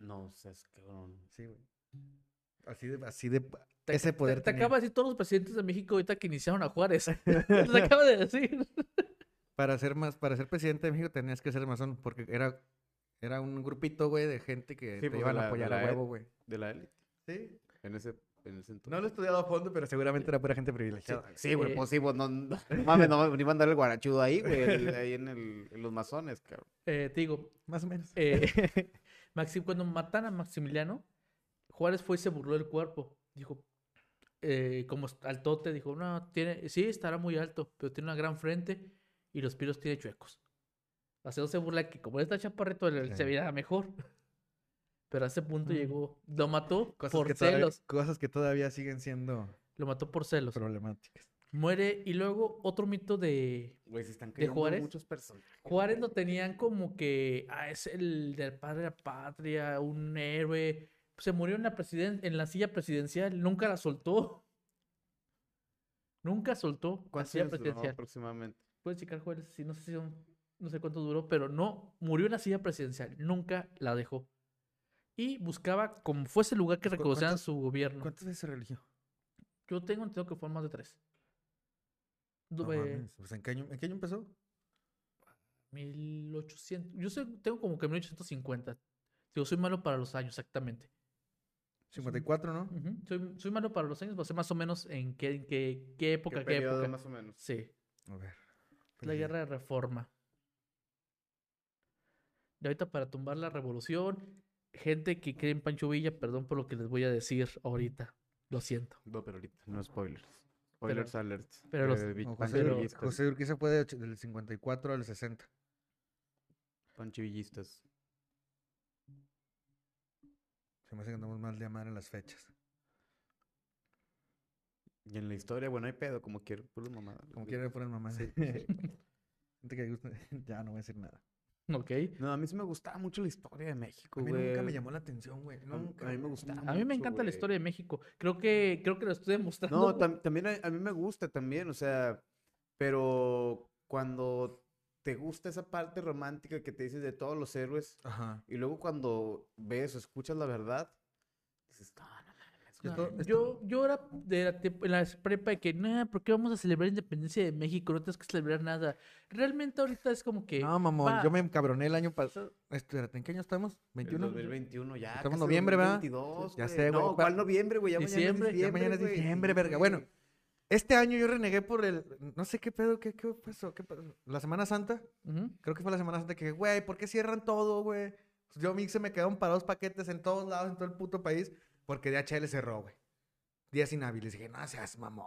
No, o sea, es que... cabrón. Sí, güey. Así de, así de, Te- ese te- poder Te, tenía. acaba de decir todos los presidentes de México ahorita que iniciaron a Juárez. <laughs> Te acaba de decir. Para ser más, para ser presidente de México tenías que ser masón, porque era, era un grupito, güey, de gente que Sí, te pues, iban a apoyar a e- huevo, güey. De la élite. Sí. En ese, en ese entonces. No lo he estudiado a fondo, pero seguramente era pura gente privilegiada. Sí, güey, Eh, pues sí, pues no, no mames, no me iban a dar el guarachudo ahí, güey, ahí en, el, en los masones, cabrón. Eh, te digo, Más o menos. eh, Maxi- cuando matan a Maximiliano, Juárez fue y se burló del cuerpo. Dijo, eh, como altote, dijo, no, tiene, sí, estará muy alto, pero tiene una gran frente y los pilos tiene chuecos. Hace se burla que como está chaparrito, él se Sí. veía mejor. Pero a ese punto Mm. llegó, lo mató Cosas por todavía, celos. cosas que todavía siguen siendo Lo mató por celos. problemáticas. Muere y luego otro mito de Güey, se están ¿De cayendo Juárez? muchos personajes. Juárez lo tenían como que ah, es el del padre de la patria, un héroe. Se murió en la presiden- en la silla presidencial, nunca la soltó. Nunca soltó la ¿Cuántos silla años duró presidencial. aproximadamente? Puedes checar Juárez, sí, no sé si son- no sé cuánto duró, pero no, murió en la silla presidencial, nunca la dejó. Y buscaba como fuese el lugar que ¿Cu- reconocieran su gobierno. ¿Cuántas veces se religió? Yo tengo entendido que fueron más de tres. No Du- eh, mames, pues, ¿en, qué año, ¿En qué año empezó? 1800. Yo sé, tengo como que 1850. Digo, soy malo para los años, exactamente. 54, ¿no? Ujú, Soy, soy malo para los años, no sé más o menos en qué, en qué, qué época, ¿Qué qué, época. más o menos? Sí, A ver. la guerra de reforma. Y ahorita para tumbar la revolución, gente que cree en Pancho Villa, perdón por lo que les voy a decir ahorita. Lo siento. No, pero ahorita, no spoilers. Spoilers alert. pero los- No, Bang José, Ur-. José Urquiza fue de del 54 al 60. Panchivillistas. Se me hace que andamos mal de amar en las fechas. Y en la historia, bueno, hay pedo, como quiero, puras mamadas. Como quiera fueran mamás. Sí, <laughs> Gente que gusta- <laughs> ya no voy a decir nada. Ok. No, a mí sí me gustaba mucho la historia de México, A mí nunca me llamó la atención, güey. Nunca. a mí me gustaba A mí me mucho, encanta la historia de México. Creo que, creo que lo estoy demostrando. No, tam- también a, a mí me gusta también, o sea, pero cuando te gusta esa parte romántica que te dices de todos los héroes, Ajá. y luego cuando ves o escuchas la verdad, dices, no, no mames, Yo No, güey". to- esto- yo, yo era de la, en la prepa de que, no, ¿por qué vamos a celebrar la independencia de México? No tienes que celebrar nada. Realmente ahorita es como que... No, mamón, va, yo me encabroné el año pasado. Espérate, ¿en qué año estamos? El ¿21? 2021 ya. Estamos casi noviembre, ¿verdad? 2022, Ya sé, güey, No, ¿cuál noviembre, güey? Ya Diciembre, mañana ya es mañana es diciembre, Sí, verga. Bueno, Este año yo renegué por el. No sé qué pedo, qué, qué pasó, qué pasó. La Semana Santa. Ujú. Creo que fue la Semana Santa que, güey, ¿por qué cierran todo, güey? Pues yo a mí se me quedaron parados paquetes en todos lados, en todo el puto país, porque DHL cerró, güey. Días inhábiles. Dije, no seas mamón.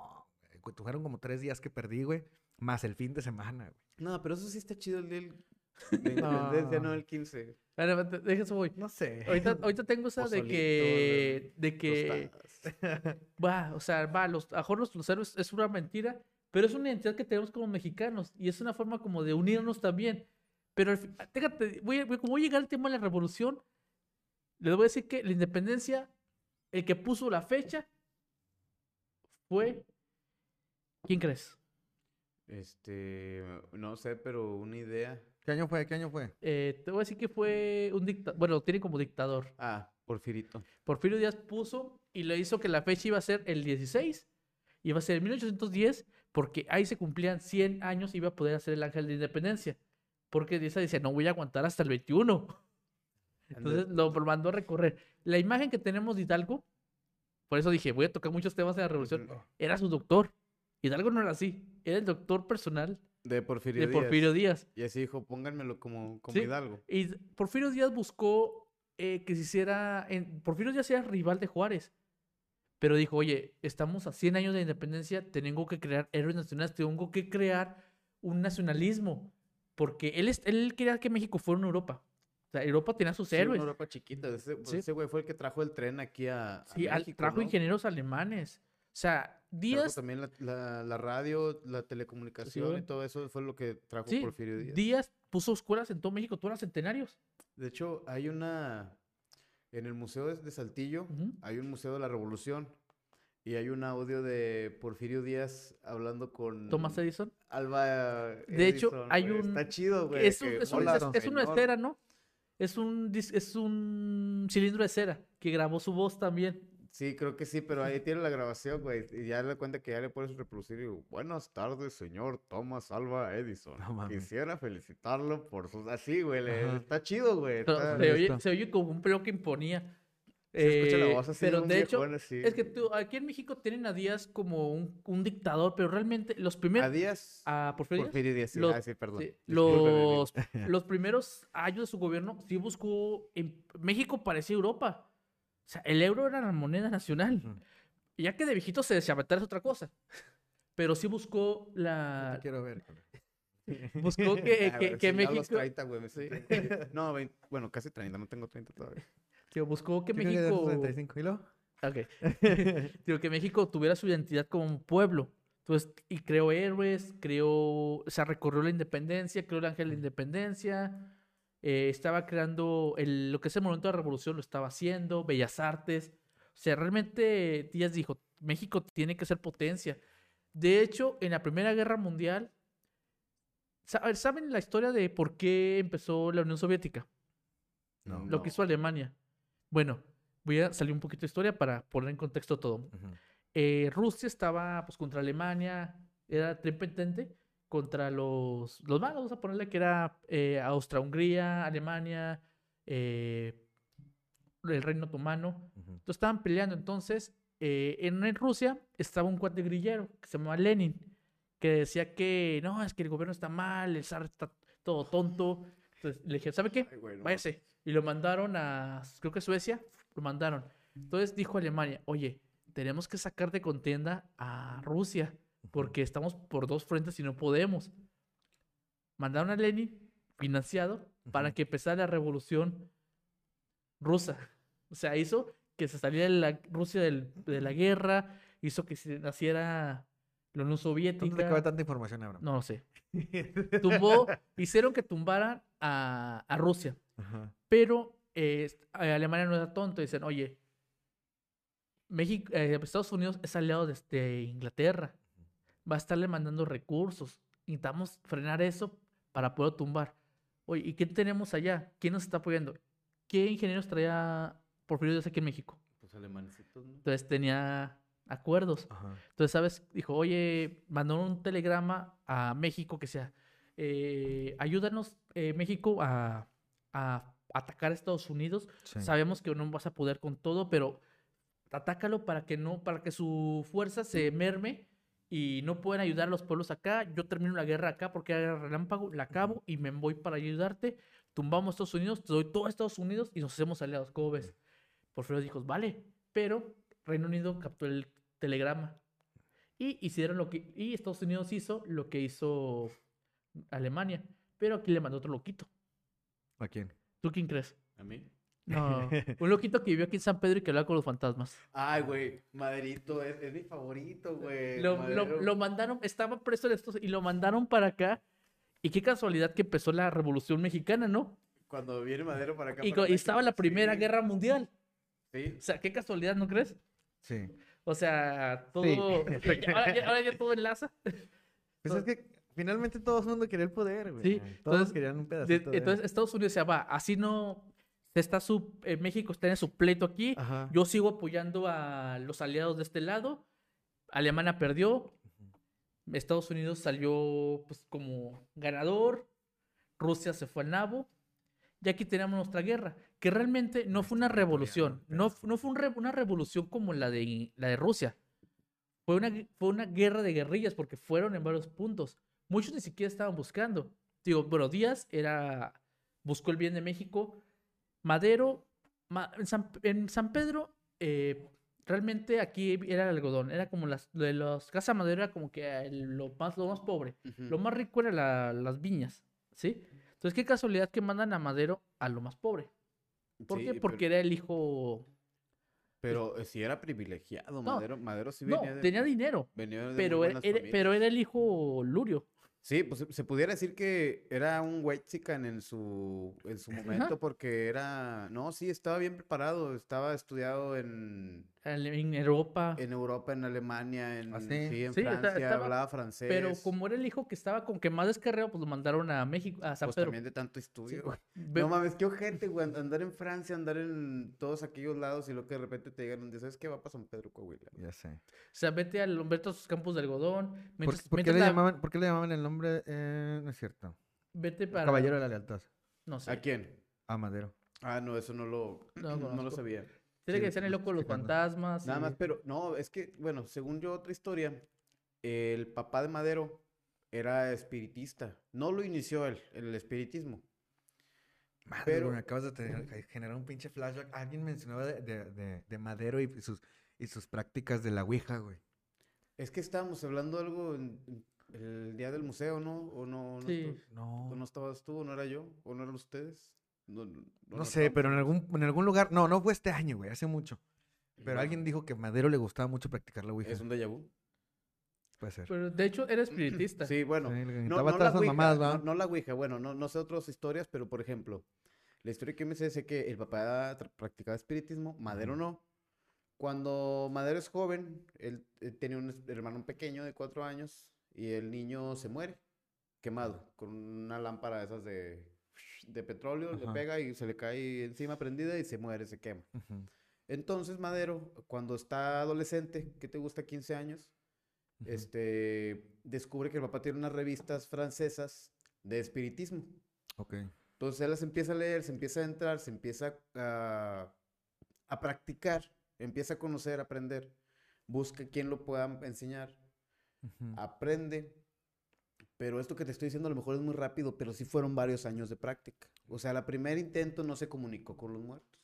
güey. Tuvieron como tres días que perdí, güey. Más el fin de semana, güey. No, pero eso sí está chido el día del- <laughs> de independencia, no el 15. Espera, espera, deja eso voy. No sé. Ahorita, ahorita tengo esa de que... De que... Va, o sea, va, los, a los, los héroes es una mentira, pero es una identidad que tenemos como mexicanos y es una forma como de unirnos también. Pero, fíjate, voy, a- como voy a llegar al tema de la revolución, les voy a decir que la independencia, el que puso la fecha fue... ¿Quién crees? Este, no sé, pero una idea. ¿Qué año fue? ¿Qué año fue? Eh, te voy a decir que fue un dictador, bueno, lo tiene como dictador. Ah, Porfirito. Porfirio Díaz puso y le hizo que la fecha iba a ser el 16, iba a ser en 1810, porque ahí se cumplían 100 años y iba a poder hacer el ángel de independencia. Porque Díaz decía, no voy a aguantar hasta el 21. Entonces lo mandó a recorrer. La imagen que tenemos de Hidalgo, por eso dije, voy a tocar muchos temas de la revolución, era su doctor. Hidalgo no era así, era el doctor personal De Porfirio de Díaz. Porfirio Díaz. Y así dijo, pónganmelo como, como Sí. Hidalgo. Y Porfirio Díaz buscó eh, que se hiciera. En... Porfirio Díaz era rival de Juárez. Pero dijo: Oye, estamos a 100 años de independencia, tengo que crear héroes nacionales, tengo que crear un nacionalismo. Porque él, él quería que México fuera una Europa. Sea, Europa tenía sus Sí, una héroes. Europa chiquita. Ese, pues, Sí. ese güey fue el que trajo el tren aquí a, a Sí, México, trajo ¿no? ingenieros alemanes. O sea, Trajo Díaz, también la, la- la radio, la telecomunicación y Sí. todo eso fue lo que trajo Porfirio Díaz. Díaz puso escuelas en todo México, todos los centenarios. De hecho, hay una... En el Museo de, de Saltillo Ujú. hay un Museo de la Revolución y hay un audio de Porfirio Díaz hablando con Thomas Edison. Alba De hecho, Edison, hay un- Está chido, güey. Es, un- que, es, un- "Hola, es- es una señor". esfera, ¿no? Es un, es un cilindro de cera que grabó su voz también. Sí, creo que sí, pero ahí tiene la grabación, güey. Y ya le cuenta que ya le puedes reproducir. Y digo, buenas tardes, señor Thomas Alba Edison. No. Quisiera felicitarlo por sus... Así, güey. le-. Está chido, güey. Pero está- se, oye, listo. se oye como un pelo que imponía. Se escucha la voz así pero un de hecho, viejón así. es que tú, aquí en México tienen a Díaz como un, un dictador, pero realmente los primeros... A Díaz... A Porfirio Díaz, Porfirio Díaz, sí. los- ah, sí, perdón. sí, los, <laughs> los primeros años de su gobierno sí buscó... en- México parecía Europa. O sea, el euro era la moneda nacional. Y Ya que de viejito se desaventar es otra cosa. <laughs> Pero sí buscó Yo la... te quiero ver. <laughs> Buscó que, Ah, que, que sí, los México... 30, güey, me Sí. No, 20, bueno, casi 30, no tengo 30 todavía. Que buscó que Yo que México... esos 35 y luego. Ok. <laughs> <laughs> Digo, que México tuviera su identidad como un pueblo. Entonces, y creó héroes, creó, o sea, recorrió la independencia, creó el ángel de la independencia, eh, estaba creando el, lo que es el momento de la revolución, lo estaba haciendo, bellas artes. O sea, realmente Díaz dijo, México tiene que ser potencia. De hecho, en la Primera Guerra Mundial, ¿saben la historia de por qué empezó la Unión Soviética? No. Lo que hizo Alemania. Bueno, voy a salir un poquito de historia para poner en contexto todo. Eh, Rusia estaba pues contra Alemania, era tripetente contra los, los malos, vamos a ponerle que era eh, Austria-Hungría, Alemania, eh, el Reino Otomano. Entonces estaban peleando. Entonces, eh, en, en Rusia estaba un cuate grillero que se llamaba Lenin, que decía que no, es que el gobierno está mal, el zar está todo tonto. Entonces le dije, ¿sabe qué? Ay. Váyase. Y lo mandaron a, creo que Suecia, lo mandaron. Entonces dijo Alemania, oye, tenemos que sacar de contienda a Rusia, porque estamos por dos frentes y no podemos. Mandaron a Lenin, financiado, para que empezara la revolución rusa. O sea, hizo que se saliera la Rusia del- de la guerra, hizo que se naciera la Unión ¿Dónde te Soviética. cabe tanta información, Abraham? No lo sé. <laughs> Tumbó, hicieron que tumbaran a, a Rusia. Ajá. Pero eh, Alemania no era tonto. Dicen, oye, México, eh, Estados Unidos es aliado de, de Inglaterra. Va a estarle mandando recursos. Necesitamos frenar eso para poder tumbar. Oye, ¿y quién tenemos allá? ¿Quién nos está apoyando? ¿Qué ingenieros traía Porfirio Díaz aquí en México? Pues alemánecitos, ¿no? Entonces tenía acuerdos. Ajá. Entonces, ¿sabes? Dijo, oye, mandó un telegrama a México que sea, eh, ayúdanos, eh, México, a, a atacar a Estados Unidos. Sí. Sabemos que no vas a poder con todo, pero atácalo para que no, para que su fuerza se merme y no puedan ayudar a los pueblos acá. Yo termino la guerra acá porque era relámpago, la acabo y me voy para ayudarte. Tumbamos a Estados Unidos, te doy todo a Estados Unidos y nos hacemos aliados. ¿Cómo ves? Porfirio dijo, vale, pero Reino Unido captó el telegrama y hicieron lo que y Estados Unidos hizo lo que hizo Alemania, pero aquí le mandó otro loquito. ¿A quién? ¿Tú quién crees? ¿A mí? No, <laughs> un loquito que vivió aquí en San Pedro y que hablaba con los fantasmas. Ay, güey, Maderito es, es mi favorito, güey. Lo, lo- mandaron, estaba preso en estos y lo mandaron para acá. Y qué casualidad que empezó la Revolución Mexicana, ¿no? Cuando viene Madero para acá. Y, para co- y estaba la Primera sí, Guerra Mundial. Sí. O sea, qué casualidad, ¿no crees? Sí. O sea, todo. Sí. <laughs> ahora, ya, ahora ya todo enlaza. Pues es que finalmente todo el mundo quería el poder, güey. Sí, Todos entonces, querían un pedacito. de- entonces Estados Unidos decía, va, así no. Está su, eh, México está en su pleito aquí. Ajá. Yo sigo apoyando a los aliados de este lado. Alemania perdió. Estados Unidos salió pues como ganador. Rusia se fue al nabo. Y aquí tenemos nuestra guerra, que realmente no fue una revolución. No, no fue un re- una revolución como la de, la de Rusia. Fue una, fue una guerra de guerrillas porque fueron en varios puntos. Muchos ni siquiera estaban buscando. Digo, bueno, Díaz era, buscó el bien de México. Madero, Ma- en, San, en San Pedro, eh, realmente aquí era el algodón. Era como las, lo de los Casa Madero era como que el- lo, más, lo más pobre. Lo más rico eran la- las viñas. ¿Sí? Entonces, qué casualidad que mandan a Madero a lo más pobre. ¿Por Sí, qué? pero- Porque era el hijo... Pero eh, sí era privilegiado, No, Madero. Madero sí No, venía de... tenía dinero, venía de pero era, pero era el hijo Lurio. Sí, pues se- pudiera decir que era un white chican en su, en su momento porque era... No, sí, estaba bien preparado. Estaba estudiado en, en Europa. en Europa, en Alemania, en, ¿Ah, sí? sí, en Sí, Francia, estaba- hablaba francés. Pero como era el hijo que estaba con que más descarriado, pues lo mandaron a México, a San Pues Pedro. también de tanto estudio. güey. No mames, qué ojete, güey. and- Andar en Francia, andar en todos aquellos lados y luego que de repente te un día, ¿sabes qué va para San Pedro, Coahuila? Ya sé. O sea, vete al vete a sus campos de algodón. ¿Por, Mientras, por qué mientras le la- llamaban, por qué le llamaban el nombre? Eh, no es cierto. Vete El para. Caballero de la Lealtad. No sé. ¿A quién? A Madero. Ah, no, eso no lo, No <clears throat> no, lo sabía. Tiene que ser el lo loco de los fantasmas. Nada y- más, pero no, es que, bueno, según yo, otra historia, el papá de Madero era espiritista. No lo inició él, el espiritismo. Madre, Pero- güey, me acabas de tener- generar un pinche flashback. Alguien mencionaba de, de- de- de Madero y sus, y sus prácticas de la Ouija, güey. Es que estábamos hablando algo en, en el día del museo, ¿no? ¿O no? no Sí. No. ¿O no estabas tú? ¿O no era yo? ¿O no eran ustedes? No, no, No sé, pero en algún, en algún lugar. No, no fue este año, güey, hace mucho. Pero No. alguien dijo que Madero le gustaba mucho practicar la Ouija. ¿Es un déjà vu? Puede ser. Pero de hecho era espiritista. <clears throat> Sí, bueno. Sí, No, no la Ouija, mamadas, no, no la Ouija, bueno, no, no sé otras historias, pero por ejemplo, la historia que me sé, sé que el papá practicaba espiritismo, Madero no. Cuando Madero es joven, él, él tenía un es- hermano pequeño de cuatro años y el niño se muere quemado con una lámpara de esas de, de petróleo, le Ajá. pega y se le cae encima prendida y se muere, se quema. Entonces Madero, cuando está adolescente, ¿qué te gusta? 15 años, este, descubre que el papá tiene unas revistas francesas de espiritismo. Ok. Entonces él las empieza a leer, se empieza a entrar, se empieza a, a practicar, empieza a conocer, a aprender, busca quien lo pueda enseñar, aprende. Pero esto que te estoy diciendo a lo mejor es muy rápido, pero sí fueron varios años de práctica. O sea, el primer intento no se comunicó con los muertos,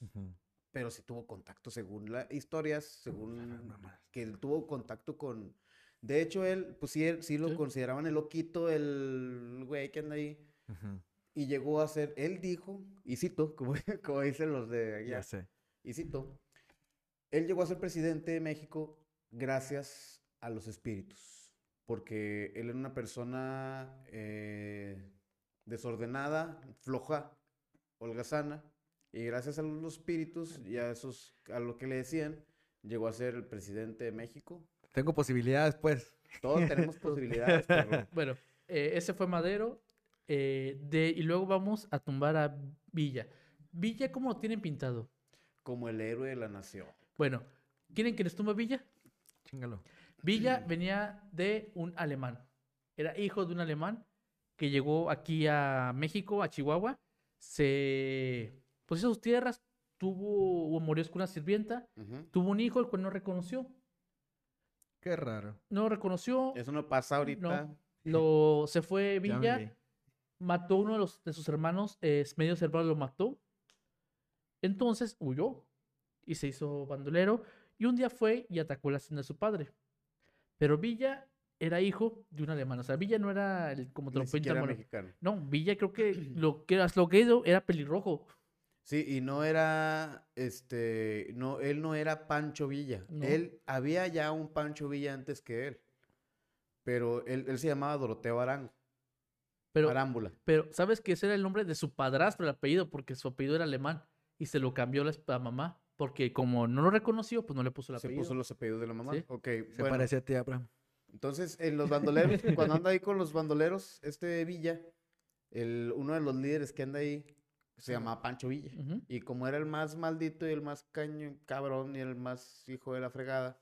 pero sí tuvo contacto, según las historias, según que él tuvo contacto con... De hecho, él, pues sí, él- sí lo Sí. consideraban el loquito, el güey que anda ahí. Ujú. Y llegó a ser, él dijo, y cito, <laughs> como, como dicen los de allá, Ya sé. y cito, él llegó a ser presidente de México gracias a los espíritus, porque él era una persona eh, desordenada, floja, holgazana, y gracias a los espíritus y a esos, a lo que le decían, llegó a ser el presidente de México. Tengo posibilidades, pues. Todos tenemos <laughs> posibilidades, perro. Bueno, eh, ese fue Madero. eh, de, y luego vamos a tumbar a Villa. Villa, ¿cómo lo tienen pintado? como el héroe de la nación. Bueno, ¿quieren que les tumba Villa? Chingalo. Villa venía de un alemán. Era hijo de un alemán que llegó aquí a México, a Chihuahua. Se pues hizo sus tierras, tuvo o murió con una sirvienta, tuvo un hijo el cual no reconoció. Qué raro. No reconoció, Eso no pasa ahorita. lo se fue <laughs> Villa, mató a uno de, los, de sus hermanos, eh, medio hermano lo mató. Entonces huyó y se hizo bandolero. Y un día fue y atacó la hacienda de su padre. Pero Villa era hijo de un alemán. O sea, Villa no era el, como te lo mexicano. No, Villa creo que <clears throat> lo que lo que era pelirrojo. Sí, y no era, este, no, él no era Pancho Villa. No. Él, había ya un Pancho Villa antes que él. Pero él, él se llamaba Doroteo Arango, Pero, Arámbula. pero, ¿sabes que ese era el nombre de su padrastro, el apellido? Porque su apellido era alemán. Y se lo cambió la, la mamá. Porque como no lo reconoció, pues no le puso el Se apellido. puso los apellidos de la mamá. Sí. Ok, Se bueno. parece a ti, Abraham. Entonces, en los bandoleros, <laughs> cuando anda ahí con los bandoleros, este Villa, el, uno de los líderes que anda ahí, se llamaba Pancho Villa. Y como era el más maldito y el más caño, cabrón y el más hijo de la fregada,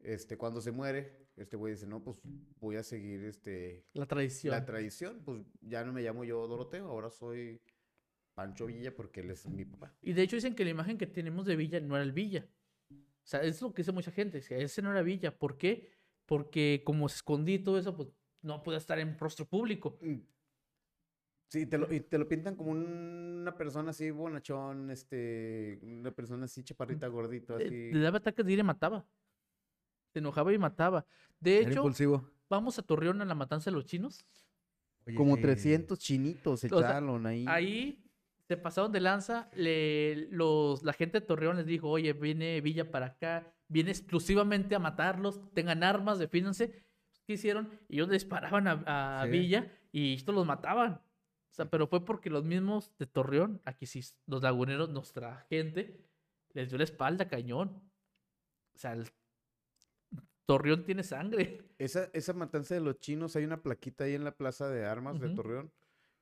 este, cuando se muere, este güey dice, no, pues voy a seguir este, La tradición. la tradición, pues ya no me llamo yo Doroteo, ahora soy Pancho Villa porque él es mi papá. Y de hecho dicen que la imagen que tenemos de Villa no era el Villa. O sea, es lo que dice mucha gente, que ese no era Villa. ¿Por qué? Porque como se escondí y todo eso, pues no puede estar en rostro público. Mm. Sí, te lo, y te lo pintan como un- una persona así bonachón, este, una persona así chaparrita, gordito, Eh, así. Le daba ataques de ira y mataba. Se enojaba y mataba. De Era hecho, impulsivo. vamos a Torreón a la matanza de los chinos. Oye, Como sí. 300 chinitos se O sea, echaron ahí. Ahí se pasaron de lanza. Le, los, la gente de Torreón les dijo, oye, viene Villa para acá, viene exclusivamente a matarlos, tengan armas, defínanse. ¿Qué hicieron? Ellos le disparaban a, a Sí. Villa y estos los mataban. O sea, pero fue porque los mismos de Torreón, aquí sí, los laguneros, nuestra gente, les dio la espalda cañón. O sea, el Torreón tiene sangre. <laughs> Esa, esa matanza de los chinos, hay una plaquita ahí en la plaza de armas de. Torreón.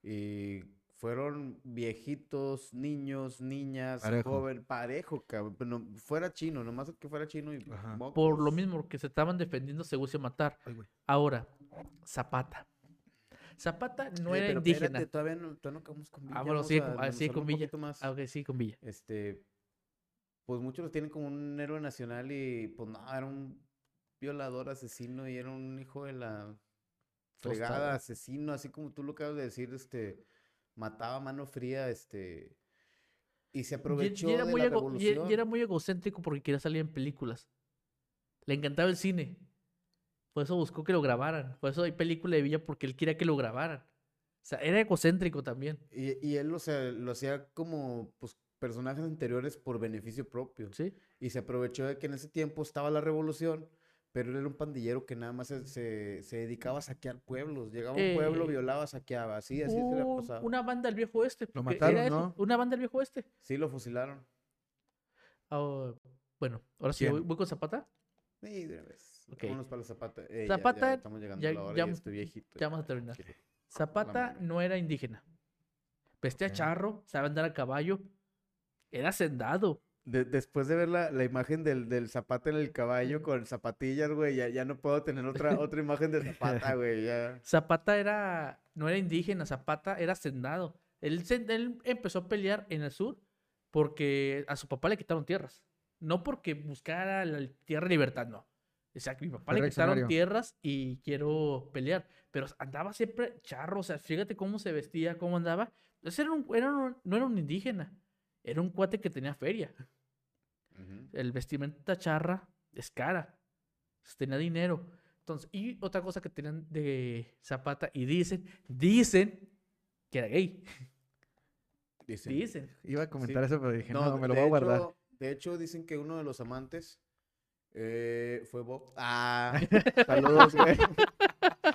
Y fueron viejitos, niños, niñas, Parejo. joven, parejo, cabrón. pero no- fuera chino, nomás que fuera chino y. Por lo mocos. mismo que se estaban defendiendo, se gusta matar. Ay, güey. Ahora, Zapata. Zapata no era pero indígena. espérate, todavía no, todavía no acabamos con Villa. Ah, bueno, vamos sí, a con- ah, sí, con un Villa. poquito más. Ah, ok, sí, con Villa. Este, pues muchos lo tienen como un héroe nacional y pues no, era un violador, asesino y era un hijo de la fregada, Tostado. asesino, así como tú lo acabas de decir, este, mataba a mano fría, este, y se Y- aprovechó y, era de muy la ego- y- revolución. y era muy egocéntrico porque quería salir en películas. Le encantaba el cine. Por eso buscó que lo grabaran. Por eso hay película de Villa porque él quería que lo grabaran. O sea, era egocéntrico también. Y, y él, o sea, lo hacía como, pues, personajes anteriores por beneficio propio. ¿Sí? Y se aprovechó de que en ese tiempo estaba la revolución, pero él era un pandillero que nada más se, se, se dedicaba a saquear pueblos. Llegaba a un pueblo, Eh, violaba, saqueaba. Así, así se la pasaba. una banda del viejo oeste. Lo mataron, era eso, ¿no? Una banda del viejo oeste. Sí, lo fusilaron. Ah, bueno, ahora sí, voy, voy con Zapata. Sí, de una vez. Vámonos para la zapata. Eh, ya- ya, Zapata, estamos llegando ya- a la hora, ya- ya estoy viejito. Ya vamos a terminar. Zapata no era indígena. Vestía Ok. charro, sabe andar a caballo. Era hacendado. De- después de ver la, la imagen del, del Zapata en el caballo con zapatillas, güey, ya, ya no puedo tener otra, otra imagen de Zapata, güey. Ya. <laughs> Zapata era, no era indígena, Zapata era hacendado. Él, él empezó a pelear en el sur porque a su papá le quitaron tierras. No porque buscara la tierra libertad, no. O sea, que mi papá le quitaron tierras y quiero pelear. Pero andaba siempre charro, o sea, fíjate cómo se vestía, cómo andaba. Ese era un, era un- no era un indígena, era un cuate que tenía feria. El vestimenta charra es cara. Tenía dinero. Entonces, y otra cosa que tenían de Zapata, y dicen, dicen que era gay. Dicen. Dicen. Iba a comentar eso, pero dije, no, No, me lo voy a guardar. hecho- De hecho, dicen que uno de los amantes eh, fue Bob. Ah, <laughs> saludos, güey.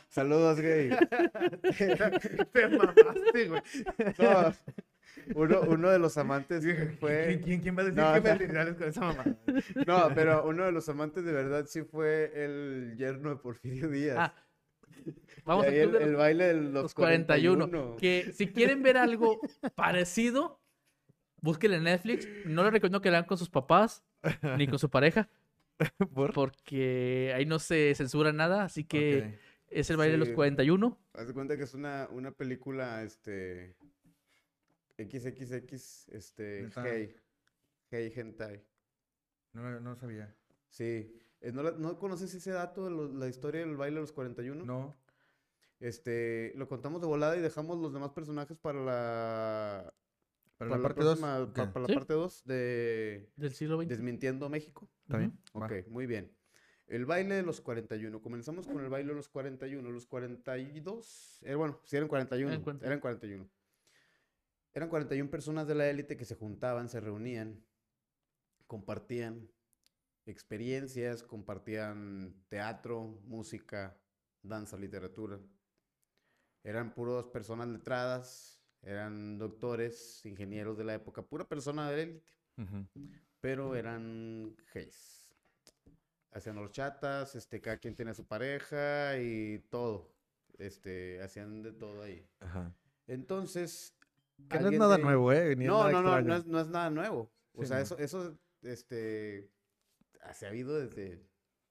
saludos, güey. <laughs> Te mamaste, güey. <laughs> No, uno, uno de los amantes fue... ¿Quién, quién va a decir No, que me con esa mamá? No, pero uno de los amantes de verdad sí fue el yerno de Porfirio Díaz. Ah, Vamos club el, el baile de los, los 41. 41. Que si quieren ver algo parecido, búsquenle en Netflix. No les recomiendo que la vean con sus papás ni con su pareja, <laughs> ¿Por? porque ahí no se censura nada. Así que es el baile de los Sí. 41. Haz de cuenta que es una, una película, este... XXX, este... Neta. Hey. Hey Hentai. No, no sabía. Sí. Eh, ¿No, la- no conoces ese dato de lo- la historia del baile de los 41? No. Este, lo contamos de volada y dejamos los demás personajes para la... Para, para la parte 2. próxima- pa- para la Sí. parte 2 de Del siglo XX. Desmintiendo México. ¿Está bien? Va. Ok, muy bien. El baile de los 41. Comenzamos con el baile de los 41. Los 42. eh, bueno, sí eran 41. Eran 41. Eran 41. Eran 41 personas de la élite que se juntaban, se reunían, compartían experiencias, compartían teatro, música, danza, literatura. Eran puras personas letradas, eran doctores, ingenieros de la época, pura persona de la élite pero eran gays. Hacían horchatas, este, cada quien tenía su pareja y todo. Este, hacían de todo ahí. Ajá. Entonces. Que no es nada de- nuevo, ¿eh? Ni es No, nada no, no, no es, no es nada nuevo. O Sí, sea, no. eso, eso, este, se ha habido desde,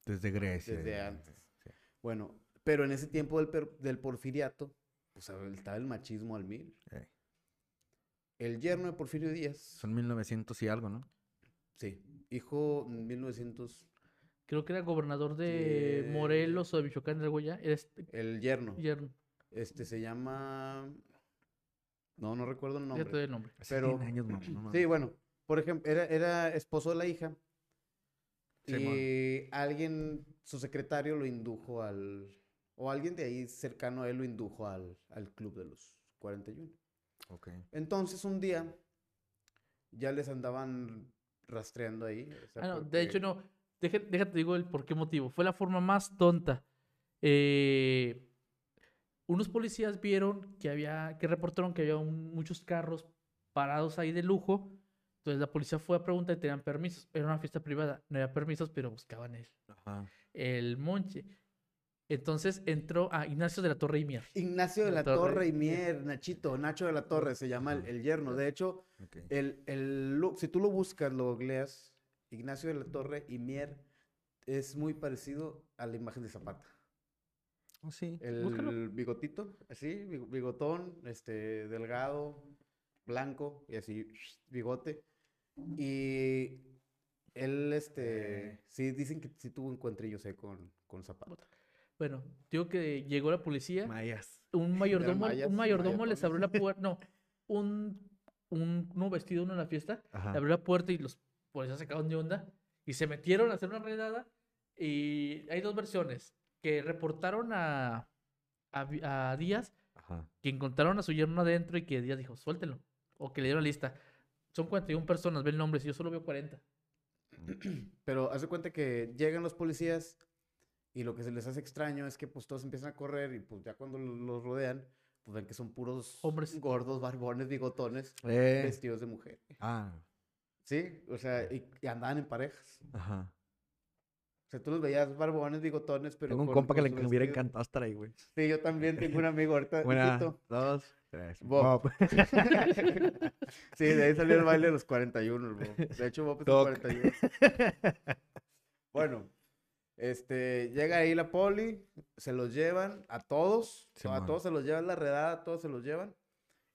Desde Grecia. desde antes. sí. Bueno, pero en ese tiempo del, per- del porfiriato, pues estaba el machismo al mil. El yerno de Porfirio Díaz, Son 1900 y algo, ¿no? sí, hijo en 1900, Creo que era gobernador de Morelos o de Michoacán, algo ya. Era este el yerno. yerno. Este se llama. No, no recuerdo el Ya te doy nombre. el nombre. Hace Pero- 100 años, mamá, no mames. Sí, bueno, por ejemplo, era, era esposo de la hija. Y alguien, su secretario, lo indujo al, o alguien de ahí cercano a él lo indujo al, al club de los 41. Ok. Entonces un día ya les andaban rastreando ahí. o sea, Ah, no, de hecho no. Deja- déjate digo el por qué motivo. Fue la forma más tonta. Eh, unos policías vieron que había, que reportaron que había un- muchos carros parados ahí de lujo. Entonces la policía fue a preguntar y tenían permisos. Era una fiesta privada, no había permisos, pero buscaban el, Ajá. el monche. Entonces entró a Ignacio de la Torre y Mier. Ignacio de La la Torre. Torre y Mier, Nachito, Nacho de la Torre se llama el, el yerno. De hecho, el, el look, si tú lo buscas, lo googleas, Ignacio de la Torre y Mier es muy parecido a la imagen de Zapata. Oh, sí. El Búscalo. bigotito, así, big- bigotón, este, delgado, blanco y así, bigote. Y él, este, sí, dicen que sí tuvo encuentrillos ahí con, con Zapata. Bueno, digo que llegó la policía. Mayas. un mayordomo, mayas, un mayordomo les abrió la puerta, no, un, un uno vestido uno en la fiesta, Ajá. le abrió la puerta y los policías se sacaron de onda y se metieron a hacer una redada y hay dos versiones, que reportaron a, a, a Díaz, Ajá. que encontraron a su yerno adentro y que Díaz dijo, suéltenlo, o que le dieron la lista. Son 41 personas, ve el nombre, si yo solo veo 40. <clears throat> Pero hace cuenta que llegan los policías y lo que se les hace extraño es que pues todos empiezan a correr y pues ya cuando lo- los rodean, pues ven que son puros Hombres. gordos, barbones, bigotones, Eh. vestidos de mujer. Ah. Sí, o sea, y, y andaban en parejas. Ajá. O sea, tú los veías barbones, bigotones, pero Tengo un con- compa que le hubiera encantado estar ahí, güey. Sí, yo también tengo un amigo ahorita. Una, dos, tres. Bob. Bob. <laughs> sí, de ahí salió el baile de los 41, el Bob. De hecho, Bob es el Toc. 41. Bueno, este, llega ahí la poli, se los llevan a todos, a todos se los llevan la redada, a todos se los llevan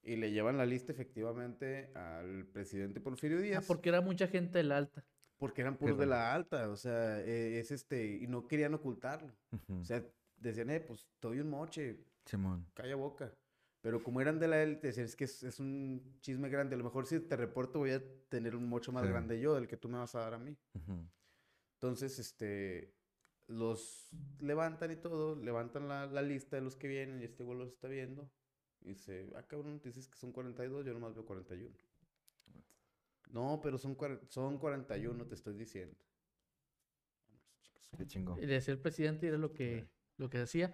y le llevan la lista efectivamente al presidente Porfirio Ah, Díaz. porque era mucha gente de la alta. Porque eran puros de la alta, o sea, eh, es este, y no querían ocultarlo. O sea, decían, eh, pues, te doy un moche, Simón. calla boca. Pero como eran de la élite, decían, es que es, es un chisme grande. A lo mejor si te reporto voy a tener un mocho más Sí. grande yo del que tú me vas a dar a mí. Entonces, este, los levantan y todo, levantan la, la lista de los que vienen y este güey los está viendo. Y dice, ah, cabrón, dices que son 42, yo nomás veo 41. No, pero son, son 41, te estoy diciendo. Qué chingo. Decía el presidente era lo que, lo que hacía.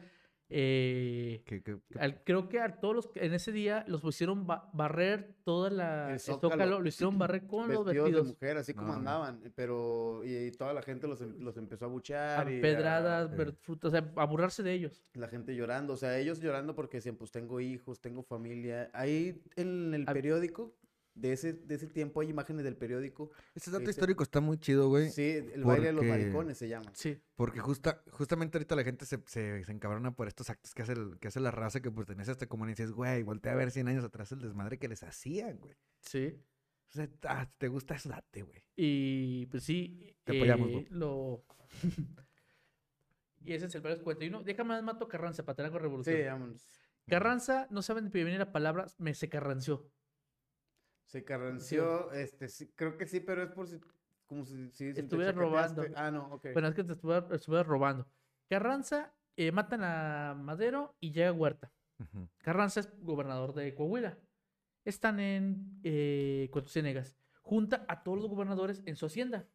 Eh, ¿Qué, qué, qué- al- creo que a todos los en ese día los pusieron ba- barrer toda la El el Zócalo. zócalo, lo hicieron <clears throat> barrer con los vestidos de vestidos, mujer, así como No, andaban, pero y, y toda la gente los, em- los empezó a buchear y a- pedradas, eh. frutas, o sea, a burlarse de ellos. la gente llorando, o sea, ellos llorando porque decían, pues tengo hijos, tengo familia. Ahí en el periódico, de ese, de ese tiempo hay imágenes del periódico. Ese dato ese- histórico está muy chido, güey. Sí, el baile de los maricones se llama. Sí, Porque justa, justamente ahorita la gente se, se, se encabrona por estos actos que hace, el- que hace la raza que pertenece a esta comunidad. Y dices, güey, voltea a ver 100 años atrás el desmadre que les hacían, güey. sí. O sea, ah, te gusta eso, date, güey. Y pues sí, Te apoyamos, eh, lo... <laughs> y ese es el varios 41. Déjame más mato Carranza para tener algo. Sí, vámonos. Carranza, no saben de dónde viene la palabra, me se carranció. Se carranció, este, sí, creo que sí, pero es por si, como si, si, Estuviera robando. Ah, no, ok. Bueno, es que te estuve, estuve robando. Carranza, eh, matan a Madero y llega Huerta. Carranza es gobernador de Coahuila. Están en eh, Cuatro Ciénegas. Junta a todos los gobernadores en su hacienda.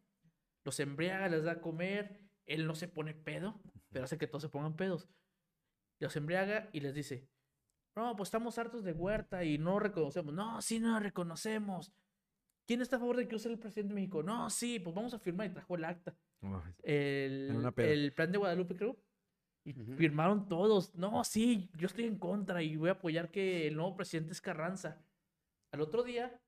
Los embriaga, les da a comer. Él no se pone pedo, pero hace que todos se pongan pedos. Los embriaga y les dice: No, pues estamos hartos de Huerta y no reconocemos. No, sí, no reconocemos. ¿Quién está a favor de que yo sea el presidente de México? No, sí, pues vamos a firmar y trajo el acta. El, el plan de Guadalupe, creo. Y firmaron todos. No, sí, yo estoy en contra y voy a apoyar que el nuevo presidente es Carranza. Al otro día,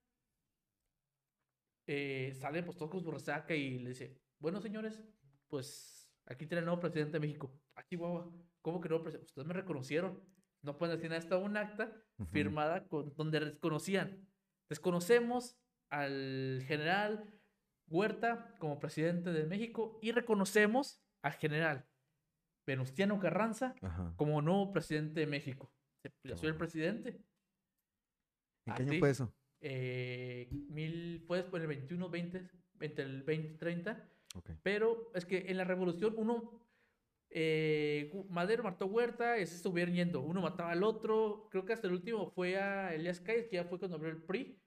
eh, salen pues todos con su resaca y le dice, bueno, señores, pues aquí tiene el nuevo presidente de México. Aquí, guagua. ¿Cómo que nuevo presidente? Ustedes me reconocieron. No pueden decir nada, está un acta firmada con, donde desconocían. Desconocemos al general Huerta como presidente de México y reconocemos al general Venustiano Carranza Ajá. como nuevo presidente de México. Se plació el presidente. ¿En qué año fue eso? eh, mil, fue después del 21, 20, entre el 20, 30. Ok. Pero es que en la revolución uno eh, Madero mató a Huerta y se estuvieron yendo. Uno mataba al otro. Creo que hasta el último fue a Elías Calles, que ya fue cuando abrió el PRI,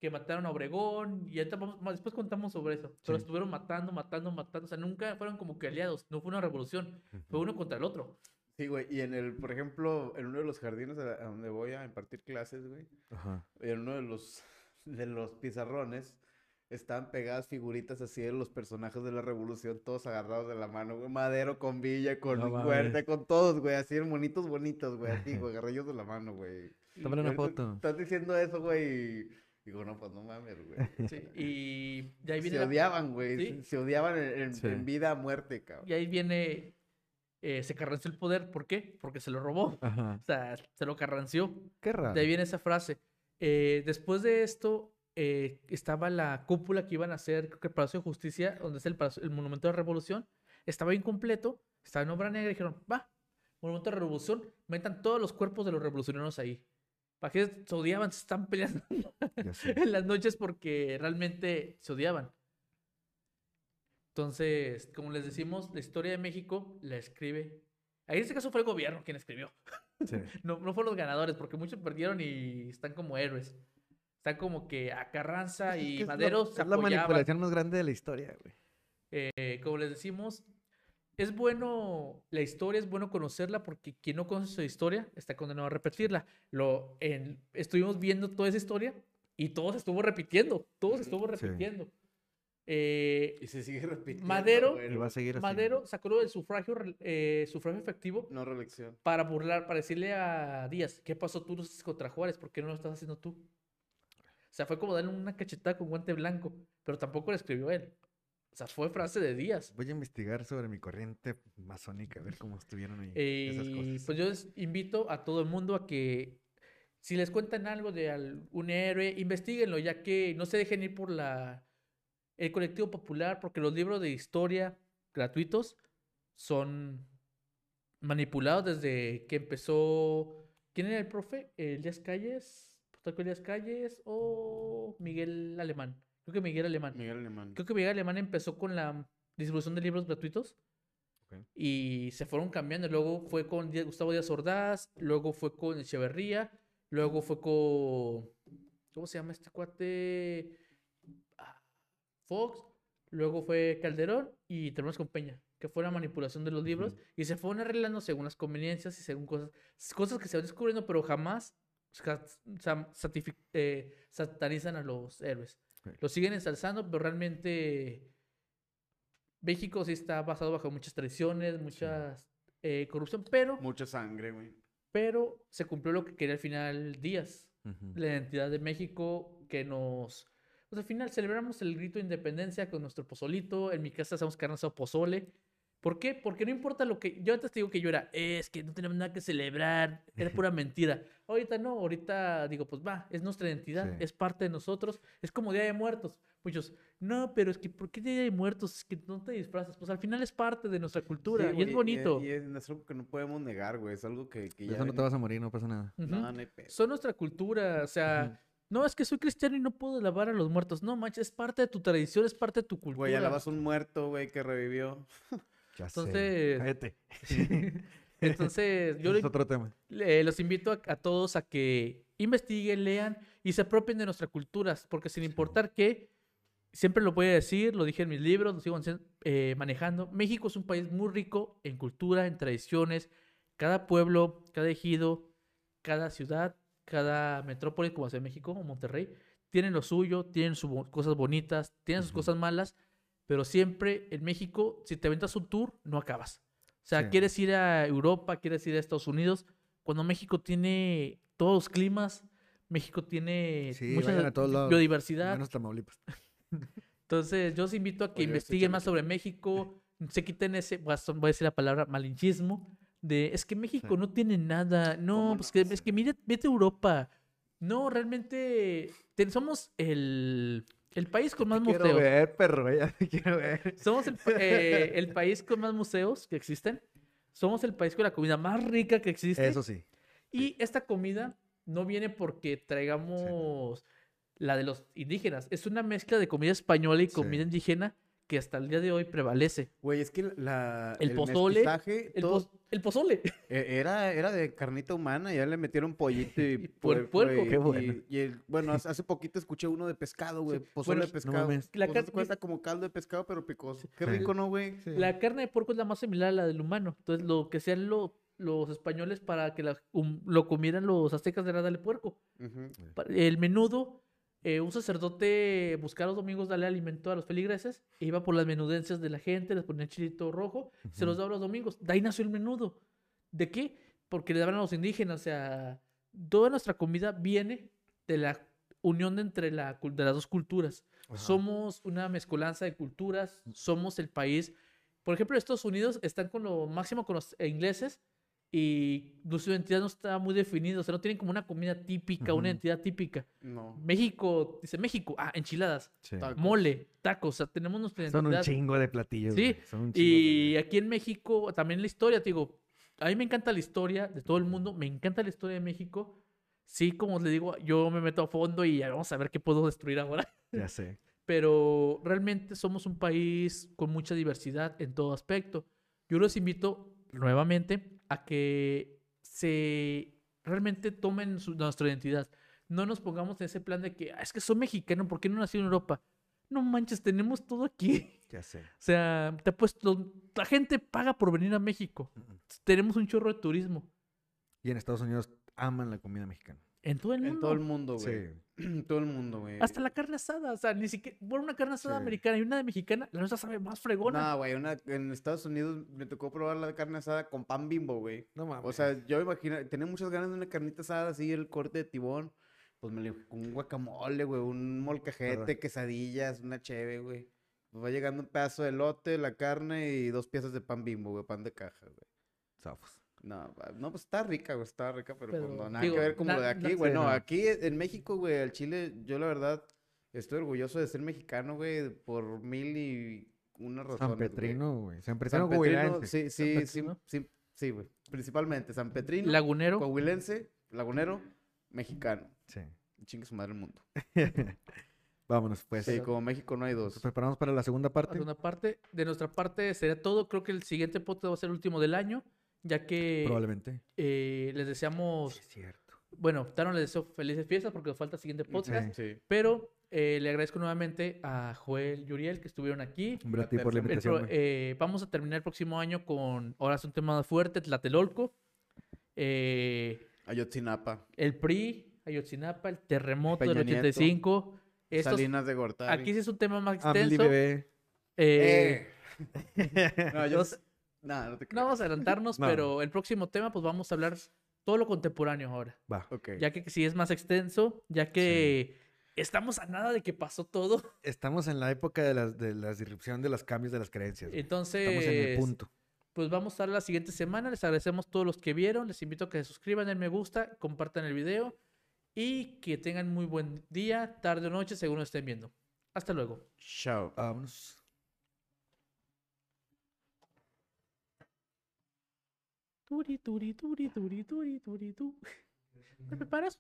que mataron a Obregón. Y ahorita vamos- más- después contamos sobre eso. Pero Sí. estuvieron matando, matando, matando. O sea, nunca fueron como que aliados. No fue una revolución. Fue uno contra el otro. Sí, güey. Y en el, por ejemplo, en uno de los jardines a, a donde voy a impartir clases, güey, Ajá. en uno de los, de los pizarrones estaban pegadas figuritas así de los personajes de la revolución, todos agarrados de la mano, güey. Madero con Villa, con No Huerta, con todos, güey. Así en monitos bonitos, güey. Así, güey, <laughs> agarrados de la mano, güey. Tómale una foto. Estás diciendo eso, güey. y Digo, no, pues no mames, güey. <laughs> Sí, Y de ahí viene Se la- odiaban, güey. Sí. Se, se odiaban en, en- Sí. en vida a muerte, cabrón. Y ahí viene. eh, se carranció el poder. ¿Por qué? Porque se lo robó. Ajá. O sea, se lo carranció. Qué raro. De ahí viene esa frase. Eh, después de esto, eh, estaba la cúpula que iban a hacer, creo que el Palacio de Justicia, donde es el, palacio- el Monumento de la Revolución. Estaba incompleto, estaba en obra negra y dijeron, va, Monumento de la Revolución, metan todos los cuerpos de los revolucionarios ahí. ¿Para qué se odiaban? Se están peleando <laughs> en las noches porque realmente se odiaban. Entonces, como les decimos, la historia de México la escribe. Ahí en este caso fue el gobierno quien escribió. Sí. <laughs> No, no fueron los ganadores, porque muchos perdieron y están como héroes. Están como que a Carranza Es y que es Madero se Es la manipulación más grande de la historia, güey. Eh, como les decimos, es bueno la historia, es bueno conocerla porque quien no conoce su historia está condenado a repetirla. Lo, en- estuvimos viendo toda esa historia y todo se estuvo repitiendo, todo se estuvo Sí. repitiendo. Eh, Y se sigue repitiendo. Madero- güey, Y va a seguir así. Madero sacó lo del sufragio, re- eh, sufragio efectivo No reelección. para burlar, para decirle a Díaz, ¿qué pasó tú no haces contra Juárez? ¿Por qué no lo estás haciendo tú? O sea, fue como darle una cachetada con guante blanco, pero tampoco lo escribió él. O sea, fue frase de Díaz. Voy a investigar sobre mi corriente masónica, a ver cómo estuvieron ahí. Eh, esas cosas. pues yo les invito a todo el mundo a que si les cuentan algo de algún héroe, investiguenlo, ya que no se dejen ir por la el colectivo popular, porque los libros de historia gratuitos son manipulados desde que empezó. ¿Quién era el profe? ¿Elías Calles? ¿Plutarco Elías Calles o Miguel Alemán? Creo que Miguel Alemán. Miguel Alemán. Creo que Miguel Alemán empezó con la distribución de libros gratuitos y se fueron cambiando. Luego fue con Gustavo Díaz Ordaz, luego fue con Echeverría, luego fue con. ¿Cómo se llama este cuate? Ah, Fox, luego fue Calderón y terminamos con Peña, que fue la manipulación de los libros y se fueron arreglando según las conveniencias y según cosas, cosas que se van descubriendo, pero jamás eh, satanizan a los héroes. Los siguen ensalzando, pero realmente México sí está basado bajo muchas tradiciones, mucha corrupción, pero, Mucha sangre, güey. pero se cumplió lo que quería al final Díaz la identidad de México que nos... Pues al final celebramos el grito de independencia con nuestro pozolito. En mi casa hacemos carne asada pozole. ¿Por qué? Porque no importa lo que... Yo antes te digo que yo era, es que no tenemos nada que celebrar, era pura mentira. Ahorita no, ahorita digo, pues va, es nuestra identidad, Sí. es parte de nosotros, es como Día de Muertos. Muchos, no, pero es que, ¿por qué Día de Muertos? Es que no te disfrazas. Pues al final es parte de nuestra cultura Sí, y güey, es bonito. Y, es, es algo que no podemos negar, güey. Es algo que, que ya. eso no te vas a morir, no pasa nada. Ujú. No, no hay pedo. son nuestra cultura, o sea, no es que soy cristiano y no puedo lavar a los muertos, no manches, es parte de tu tradición, es parte de tu cultura. Güey, alabas un muerto, güey, que revivió. <laughs> Ya sé. Entonces- Cállate. <laughs> Entonces, yo es le- otro tema. le- los invito a, a todos a que investiguen, lean y se apropien de nuestras culturas, porque sin importar qué, siempre lo voy a decir, lo dije en mis libros, lo sigo eh, manejando, México es un país muy rico en cultura, en tradiciones, cada pueblo, cada ejido, cada ciudad, cada metrópoli, como hace México o Monterrey, tienen lo suyo, tienen sus cosas bonitas, tienen sus cosas malas, pero siempre en México, si te aventas un tour, no acabas. O sea, Sí. quieres ir a Europa, quieres ir a Estados Unidos, cuando México tiene todos los climas, México tiene Sí, mucha vayan a todos lados, biodiversidad. Menos Tamaulipas. <laughs> Entonces, yo os invito a que Oye, investiguen más sobre México, se quiten ese, voy a decir la palabra malinchismo, de es que México Sí. no tiene nada, no, ¿Cómo pues no? que, es que mire, vete a Europa. No, realmente ten- somos el, el país con más Te quiero museos. ver, perro, ya te quiero ver. Somos el, eh, <laughs> el país con más museos que existen. Somos el país con la comida más rica que existe. Eso sí. Y esta comida no viene porque traigamos la de los indígenas. Es una mezcla de comida española y Sí. comida indígena que hasta el día de hoy prevalece. Güey, es que la... El pozole, mestizaje, El, todo- el pozole. <laughs> e- era, era de carnita humana, ya le metieron pollito y, <laughs> puer- puer- puerco. y- Qué bueno. Y, y el- bueno, hace, poquito escuché uno de pescado, güey. Pozole bueno, de no pescado. mames. La Pues, car- haz de cuenta como caldo de pescado, pero picoso. Qué Sí. rico, ¿no, güey? La carne de puerco es la más similar a la del humano. Entonces, lo que hacían lo- los españoles para que la- um, lo comieran los aztecas era darle puerco. El menudo, eh, un sacerdote buscaba los domingos darle alimento a los feligreses, e iba por las menudencias de la gente, les ponía chilito rojo, se los daba los domingos. De ahí nació el menudo. ¿De qué? Porque le daban a los indígenas. O sea, toda nuestra comida viene de la unión entre la, de las dos culturas. Ajá. Somos una mezcolanza de culturas, somos el país. Por ejemplo, Estados Unidos están con lo máximo con los ingleses y su identidad no está muy definida. O sea, no tienen como una comida típica, una Ujú. identidad típica. No. México, dice México, ah, enchiladas, Sí. Tacos. mole, tacos, o sea, tenemos nuestra Son un identidad. chingo de platillos. Sí, güey, son un chingo Y de- aquí en México, también la historia, te digo, a mí me encanta la historia de todo el mundo, me encanta la historia de México. Sí, como les digo, yo me meto a fondo y vamos a ver qué puedo destruir ahora. Ya <laughs> sé. Pero realmente somos un país con mucha diversidad en todo aspecto. Yo los invito nuevamente a que se realmente tomen su- nuestra identidad. No nos pongamos en ese plan de que "Ah, es que soy mexicano, ¿por qué no nací en Europa? No manches, tenemos todo aquí. <laughs> Ya sé. O sea, te apuesto, la gente paga por venir a México. Tenemos un chorro de turismo Y en Estados Unidos aman la comida mexicana. En todo el mundo. En todo el mundo, güey. Sí. En <clears throat> todo el mundo, güey. Hasta la carne asada, o sea, ni siquiera, bueno, una carne asada Sí. americana y una de mexicana, la nuestra sabe más fregona. No, güey, una- en Estados Unidos me tocó probar la carne asada con pan bimbo, güey. No mames. O sea, yo me imagino, tenía muchas ganas de una carnita asada así, el corte de tibón. Pues me le con un guacamole, güey, un molcajete, quesadillas, una cheve, güey. Pues va llegando un pedazo de elote, la carne y dos piezas de pan bimbo, güey, pan de caja, güey. Zafos. No, va- no, pues está rica, güey, está rica, pero, pues, Pero, no, nada digo, que ver como lo de aquí, güey. no, aquí en México, güey, el Chile, yo la verdad estoy orgulloso de ser mexicano, güey, por mil y una razones, San güey. Petrino, güey. San San Petrino, Coahuilense. sí, sí, sí, Petrino. sí, sí, güey. Principalmente San Petrino, Lagunero, Coahuilense, Lagunero, mexicano. Sí. Chingue su madre el mundo. <laughs> Vámonos, pues. Sí, como México no hay dos. Nos preparamos para la segunda la parte. segunda parte. De nuestra parte sería todo. Creo que el siguiente podcast va a ser el último del año, ya que Probablemente. eh, les deseamos, Sí, es cierto. bueno, Taro les deseo felices fiestas porque nos falta el siguiente podcast, Sí. pero eh, le agradezco nuevamente a Joel y Uriel que estuvieron aquí. Hombre, a ti por la El invitación. eh, vamos a terminar el próximo año con, ahora es un tema más fuerte, Tlatelolco, eh, Ayotzinapa, el PRI, Ayotzinapa, el terremoto Peña del Nieto, 85. Estos, Salinas de Gortari. aquí sí es un tema más Amli extenso. bebé. eh, Eh. <laughs> no, yo... Nah, no te No vamos a adelantarnos, <laughs> No. pero el próximo tema, pues vamos a hablar todo lo contemporáneo ahora. Va. Ok. Ya que sí es más extenso, ya que estamos a nada de que pasó todo. Estamos en la época de las de la disrupción de los cambios de las creencias. Entonces, Estamos en el punto. pues vamos a estar la siguiente semana. Les agradecemos a todos los que vieron. Les invito a que se suscriban, den me gusta, compartan el video y que tengan muy buen día, tarde o noche, según lo estén viendo. Hasta luego. Chao. Vámonos. Turi, turi, turi, turi, turi, turi, tu. ¿Me preparas?